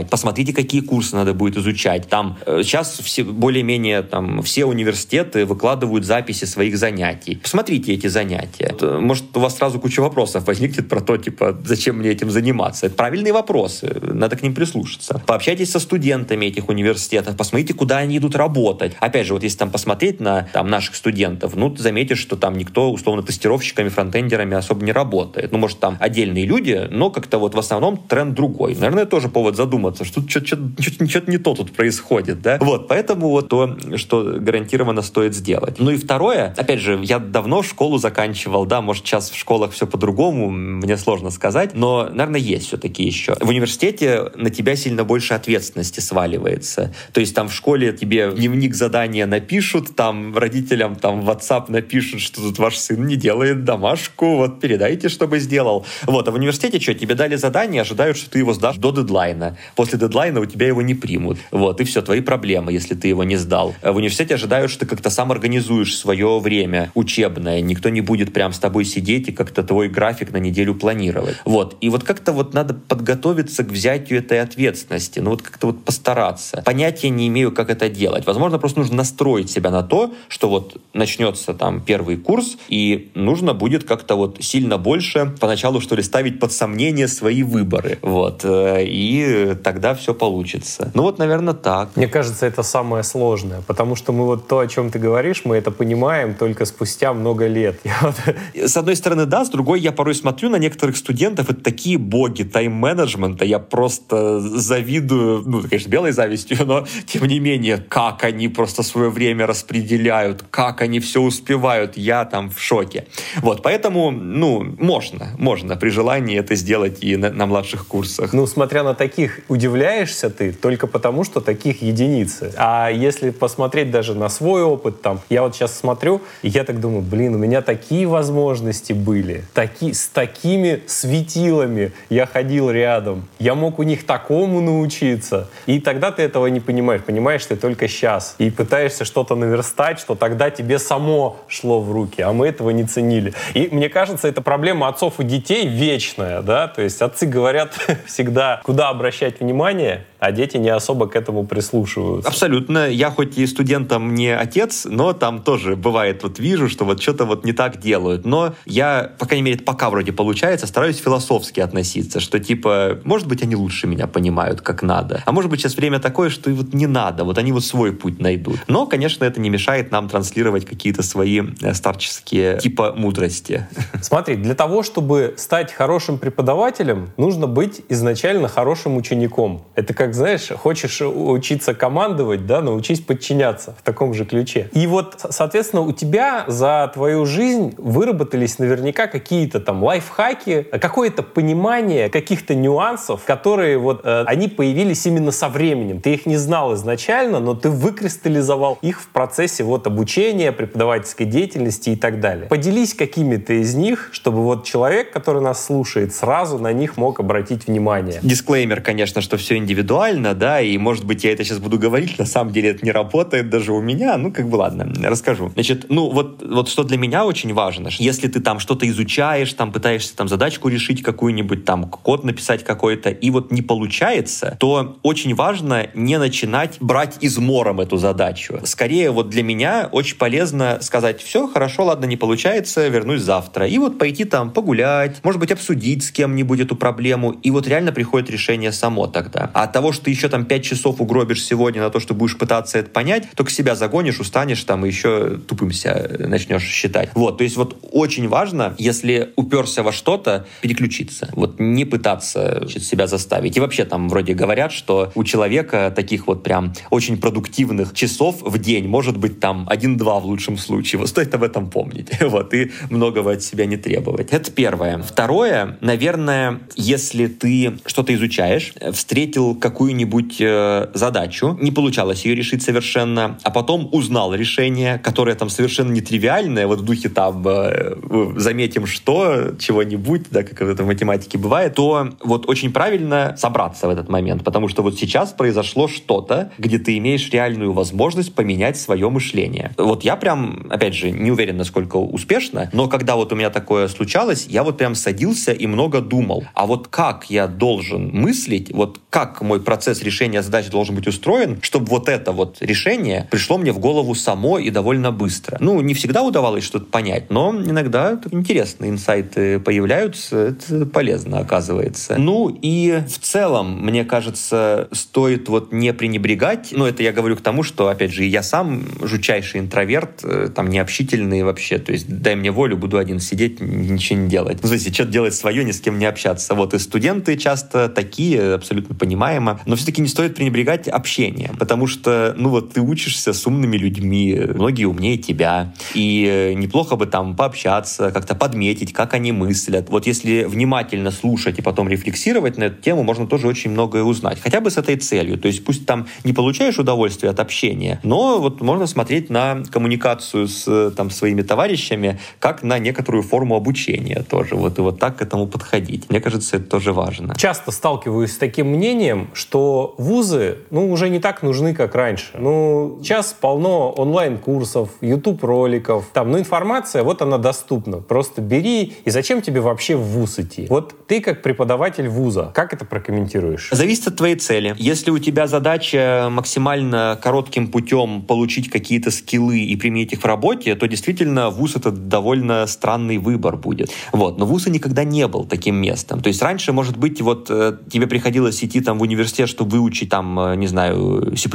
поступать, посмотрите, какие курсы надо будет изучать. Там э, сейчас все, более-менее там все университеты выкладывают записи своих занятий. Посмотрите эти занятия. Может, у вас сразу куча вопросов возникнет про то, типа, зачем мне этим заниматься. Это правильные вопросы, надо к ним прислушаться. Пообщайтесь со студентами этих университетов, посмотрите, куда они идут работать. Опять же, вот если там посмотреть на там, наших студентов, ну, ты заметишь, что там никто, условно, тестировщиками, фронтендерами особо не работает. Ну, может, там отдельные люди, но как-то вот в основном тренд другой. Наверное, тоже повод задуматься задуматься, что что-то не то тут происходит, да. Вот, поэтому вот то, что гарантированно стоит сделать. Ну и второе, опять же, я давно школу заканчивал, да, может, сейчас в школах все по-другому, мне сложно сказать, но, наверное, есть все-таки еще. В университете на тебя сильно больше ответственности сваливается. То есть там в школе тебе дневник задания напишут, там родителям там в WhatsApp напишут, что тут ваш сын не делает домашку, вот передайте, чтобы сделал. Вот, а в университете что, тебе дали задание, ожидают, что ты его сдашь до дедлайна после дедлайна у тебя его не примут. Вот, и все, твои проблемы, если ты его не сдал. В университете ожидают, что ты как-то сам организуешь свое время учебное. Никто не будет прям с тобой сидеть и как-то твой график на неделю планировать. Вот. И вот как-то вот надо подготовиться к взятию этой ответственности. Ну вот как-то вот постараться. Понятия не имею, как это делать. Возможно, просто нужно настроить себя на то, что вот начнется там первый курс, и нужно будет как-то вот сильно больше поначалу, что ли, ставить под сомнение свои выборы. Вот. Э, и тогда все получится. Ну вот, наверное, так. Мне кажется, это самое сложное, потому что мы вот то, о чем ты говоришь, мы это понимаем только спустя много лет. [laughs] С одной стороны, да, с другой я порой смотрю на некоторых студентов, это такие боги тайм-менеджмента, я просто завидую, ну, конечно, белой завистью, [laughs] но тем не менее, как они просто свое время распределяют, как они все успевают, я там в шоке. Вот, поэтому, ну, можно, можно при желании это сделать и на, на младших курсах. Ну, смотря на таких, удивляешься ты только потому, что таких единицы. А если посмотреть даже на свой опыт, там, я вот сейчас смотрю, и я так думаю, блин, у меня такие возможности были, таки, с такими светилами я ходил рядом, я мог у них такому научиться. И тогда ты этого не понимаешь, понимаешь ты только сейчас. И пытаешься что-то наверстать, что тогда тебе само шло в руки, а мы этого не ценили. И мне кажется, это проблема отцов и детей вечная, да, то есть отцы говорят [laughs] всегда, куда обращать внимание, а дети не особо к этому прислушиваются. Абсолютно. Я хоть и студентам не отец, но там тоже бывает, вот вижу, что вот что-то вот не так делают. Но я, по крайней мере, пока вроде получается, стараюсь философски относиться, что типа, может быть, они лучше меня понимают, как надо. А может быть, сейчас время такое, что и вот не надо, вот они вот свой путь найдут. Но, конечно, это не мешает нам транслировать какие-то свои э, старческие типа мудрости. [laughs] Смотри, для того, чтобы стать хорошим преподавателем, нужно быть изначально хорошим учеником. Это как как, знаешь, хочешь учиться командовать, да, научись подчиняться в таком же ключе. И вот, соответственно, у тебя за твою жизнь выработались наверняка какие-то там лайфхаки, какое-то понимание каких-то нюансов, которые вот, э, они появились именно со временем. Ты их не знал изначально, но ты выкристаллизовал их в процессе вот обучения, преподавательской деятельности и так далее. Поделись какими-то из них, чтобы вот человек, который нас слушает, сразу на них мог обратить внимание. Дисклеймер, конечно, что все индивидуально, да, и, может быть, я это сейчас буду говорить, на самом деле это не работает даже у меня, ну, как бы, ладно, расскажу. Значит, ну, вот, вот что для меня очень важно, если ты там что-то изучаешь, там пытаешься там задачку решить какую-нибудь, там код написать какой-то, и вот не получается, то очень важно не начинать брать измором эту задачу. Скорее, вот для меня очень полезно сказать, все, хорошо, ладно, не получается, вернусь завтра. И вот пойти там погулять, может быть, обсудить с кем-нибудь эту проблему, и вот реально приходит решение само тогда. А того, что ты еще там 5 часов угробишь сегодня на то, что будешь пытаться это понять, только себя загонишь, устанешь там и еще тупым себя начнешь считать. Вот, то есть вот очень важно, если уперся во что-то, переключиться. Вот не пытаться себя заставить. И вообще там вроде говорят, что у человека таких вот прям очень продуктивных часов в день может быть там один-два в лучшем случае. Вот стоит об этом помнить. [laughs] Вот, и многого от себя не требовать. Это первое. Второе, наверное, если ты что-то изучаешь, встретил какую какую-нибудь э, задачу, не получалось ее решить совершенно, а потом узнал решение, которое там совершенно нетривиальное, вот в духе там э, заметим что, чего-нибудь, да, как это в математике бывает, то вот очень правильно собраться в этот момент, потому что вот сейчас произошло что-то, где ты имеешь реальную возможность поменять свое мышление. Вот я прям, опять же, не уверен, насколько успешно, но когда вот у меня такое случалось, я вот прям садился и много думал. А вот как я должен мыслить, вот как мой процесс решения задач должен быть устроен, чтобы вот это вот решение пришло мне в голову само и довольно быстро. Ну, не всегда удавалось что-то понять, но иногда интересные инсайты появляются, это полезно оказывается. Ну и в целом, мне кажется, стоит вот не пренебрегать, ну это я говорю к тому, что, опять же, я сам жучайший интроверт, э, там необщительный вообще, то есть дай мне волю, буду один сидеть, ничего не делать. Ну, знаете, что-то делать свое, ни с кем не общаться. Вот и студенты часто такие, абсолютно понимаемо но все-таки не стоит пренебрегать общением, потому что, ну вот, ты учишься с умными людьми, многие умнее тебя, и э, неплохо бы там пообщаться, как-то подметить, как они мыслят. Вот если внимательно слушать и потом рефлексировать на эту тему, можно тоже очень многое узнать. Хотя бы с этой целью. То есть пусть там не получаешь удовольствие от общения, но вот можно смотреть на коммуникацию с там, своими товарищами как на некоторую форму обучения тоже. Вот и вот так к этому подходить. Мне кажется, это тоже важно. Часто сталкиваюсь с таким таким мнением, что вузы, ну, уже не так нужны, как раньше. Ну, сейчас полно онлайн-курсов, YouTube-роликов, там, ну, информация, вот она доступна. Просто бери, и зачем тебе вообще в вуз идти? Вот ты как преподаватель вуза, как это прокомментируешь? Зависит от твоей цели. Если у тебя задача максимально коротким путем получить какие-то скиллы и применить их в работе, то действительно вуз это довольно странный выбор будет. Вот. Но вуз никогда не был таким местом. То есть раньше, может быть, вот э, тебе приходилось идти там в университет, чтобы выучить там, э, не знаю, C++,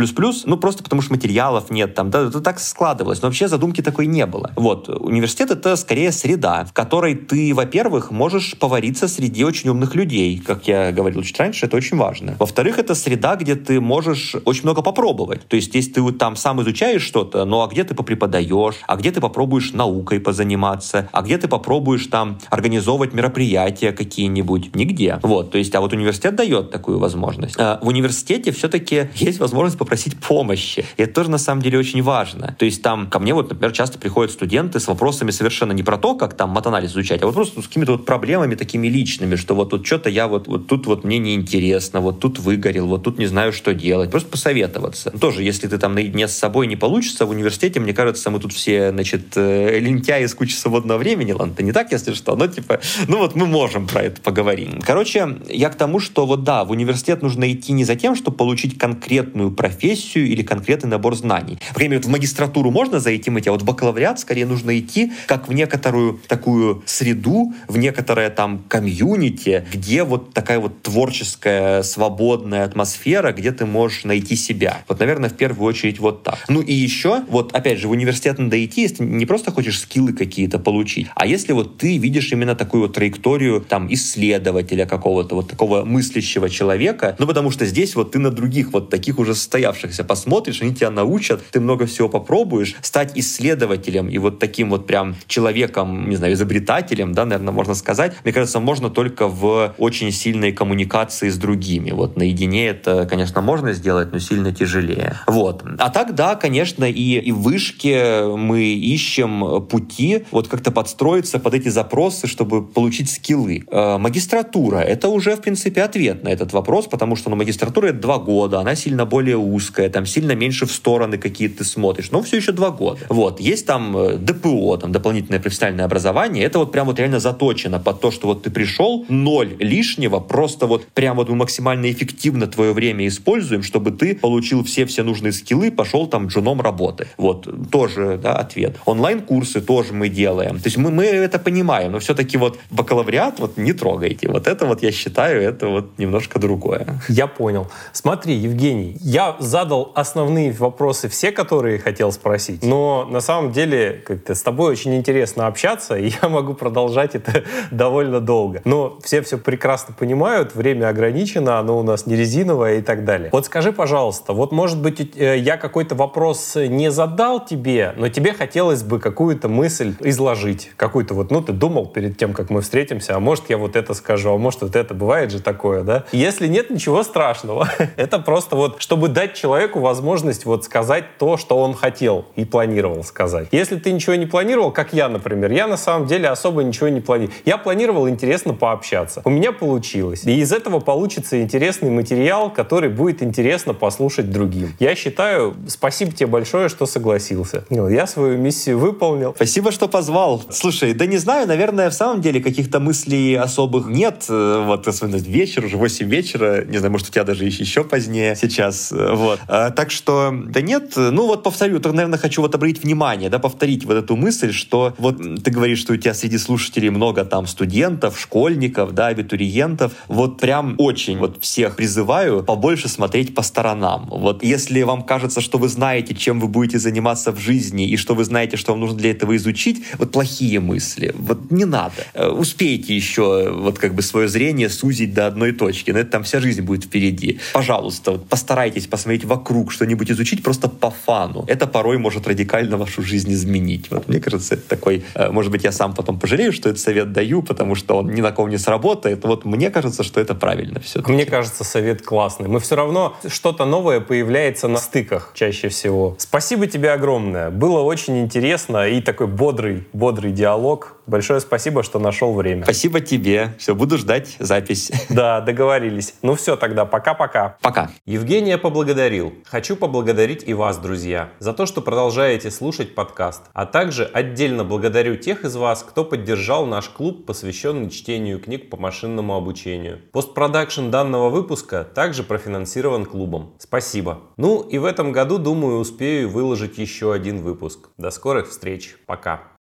ну просто потому что материалов нет там, да, это так складывалось. Но вообще задумки такой не было. Вот. Университет это скорее среда, в которой ты, во-первых, можешь повариться среди очень умных людей. Как я говорил чуть раньше, это очень важно. Во-вторых, это среда, где ты можешь очень много попробовать. То есть, если ты там сам изучаешь что-то, ну а где ты попреподаешь, а где ты попробуешь наукой позаниматься, а где ты попробуешь там организовывать мероприятия какие-нибудь? Нигде. Вот, то есть, а вот университет дает такую возможность. А в университете все-таки есть возможность попросить помощи. И это тоже на самом деле очень важно. То есть там ко мне вот, например, часто приходят студенты с вопросами совершенно не про то, как там матанализ изучать, а вот просто с какими-то вот проблемами такими личными, что вот тут что-то я вот, вот тут вот мне неинтересно, вот тут выгорел, вот тут не знаю, что делать. Просто посоветоваться. Тоже, если ты там наедине с собой не получится, в университете, мне кажется, мы тут все, значит, э, лентяи с кучей свободного времени, ладно, это не так, если что, но типа, ну вот мы можем про это поговорить. Короче, я к тому, что вот да, в университет нужно идти не за тем, чтобы получить конкретную профессию или конкретный набор знаний. Вот в магистратуру можно зайти мыть, а вот в бакалавриат скорее нужно идти как в некоторую такую среду, в некоторое там комьюнити, где вот такая вот творческая, свободная атмосфера, где ты можешь найти себя. Вот, наверное, в первую очередь вот так. Ну и еще, вот опять же, в университет надо идти, если не просто хочешь скиллы какие-то получить, а если вот ты видишь именно такую вот траекторию там исследователя какого-то, вот такого мыслящего человека, ну потому что здесь вот ты на других вот таких уже состоявшихся посмотришь, они тебя научат, ты много всего попробуешь, стать исследователем и вот таким вот прям человеком, не знаю, изобретателем, да, наверное, можно сказать, мне кажется, можно только в очень сильной коммуникации с другими. Вот наедине это, конечно, можно сделать, но сильно тяжелее. Вот. А так, да, конечно, и, и в вышке мы ищем пути вот как-то подстроиться под эти запросы, чтобы получить скиллы. Э, магистратура — это уже, в принципе, ответ на этот вопрос, потому что ну, магистратура — это два года, она сильно более узкая, там сильно меньше в стороны какие-то ты смотришь, но все еще два года. Вот. Есть там э, ДПО, там дополнительное профессиональное образование, это вот прям вот реально заточено под то, что вот ты пришел, ноль лишнего, просто вот прям вот мы максимально эффективно твое время используем, чтобы ты получил все-все нужные скиллы, пошел там джуном работы. Вот. Тоже, да, ответ. Онлайн-курсы тоже мы делаем. То есть мы, мы это понимаем, но все-таки вот бакалавриат вот не трогайте. Вот это вот я считаю, это вот немножко другое. Я понял. Смотри, Евгений, я задал основные вопросы, все, которые хотел спросить, но на самом деле как-то с тобой очень интересно общаться, и [laughs] я могу продолжать это [laughs] довольно долго. Но все все прекрасно понимают, время ограничено, оно у нас не резиновое и так далее. Вот скажи, пожалуйста, вот может быть э, я какой-то вопрос не задал тебе, но тебе хотелось бы какую-то мысль изложить, какую-то вот, ну ты думал перед тем, как мы встретимся, а может я вот это скажу, а может вот это, бывает же такое, да? Если нет, ничего страшного. [laughs] это просто вот, чтобы дать человеку возможность вот сказать то, что он хотел и планировал сказать. Если ты ничего не планировал, как я, например, я на самом деле особо ничего не планировал. Я планировал интересно пообщаться. У меня получилось. И из этого получится интересный материал, который будет интересно послушать другим. Я считаю, спасибо тебе большое, что согласился. Я свою миссию выполнил. Спасибо, что позвал. Слушай, да не знаю, наверное, в самом деле каких-то мыслей особых нет. Э, вот, особенно вечер, уже 8 вечера. Не знаю, может, у тебя даже еще позднее сейчас. Э, вот. А, так что, да нет. Ну, вот повторю, только, наверное, хочу вот обратить внимание, да, повторить вот эту мысль, что вот ты говоришь, что у тебя среди слушателей много там студентов, школьников, да, абитуриентов. Вот прям очень вот всех призываю побольше смотреть по сторонам. Вот если вам кажется, что вы знаете, чем вы будете заниматься в жизни, и что вы знаете, что вам нужно для этого изучить, вот плохие мысли. Вот не надо. Э, успейте еще вот как бы свое зрение сузить до одной точки. Но это там вся жизнь будет впереди. Пожалуйста, вот постарайтесь посмотреть вокруг, что-нибудь изучить просто по фану. Это порой может радикально вашу жизнь изменить. Вот мне кажется, это такой, э, может быть, я сам потом пожалею, что этот совет даю, потому что он ни на ком не сработает. Вот мне кажется, что это правильно все. Мне кажется, совет классный. Мы все равно что-то новое появляется на стыках чаще всего. Спасибо тебе огромное. Было очень интересно и такой бодрый, бодрый диалог. Большое спасибо, что нашел время. Спасибо тебе. Все, буду ждать запись. [laughs] Да, договорились. Ну все тогда, пока-пока. Пока. Евгения поблагодарил. Хочу поблагодарить и вас, друзья, за то, что продолжаете слушать подкаст. А также отдельно благодарю тех из вас, кто поддержал наш клуб, посвященный чтению книг по машинному обучению. Постпродакшн данного выпуска также профинансирован клубом. Спасибо. Ну и в этом году, думаю, успею выложить еще один выпуск. До скорых встреч. Пока.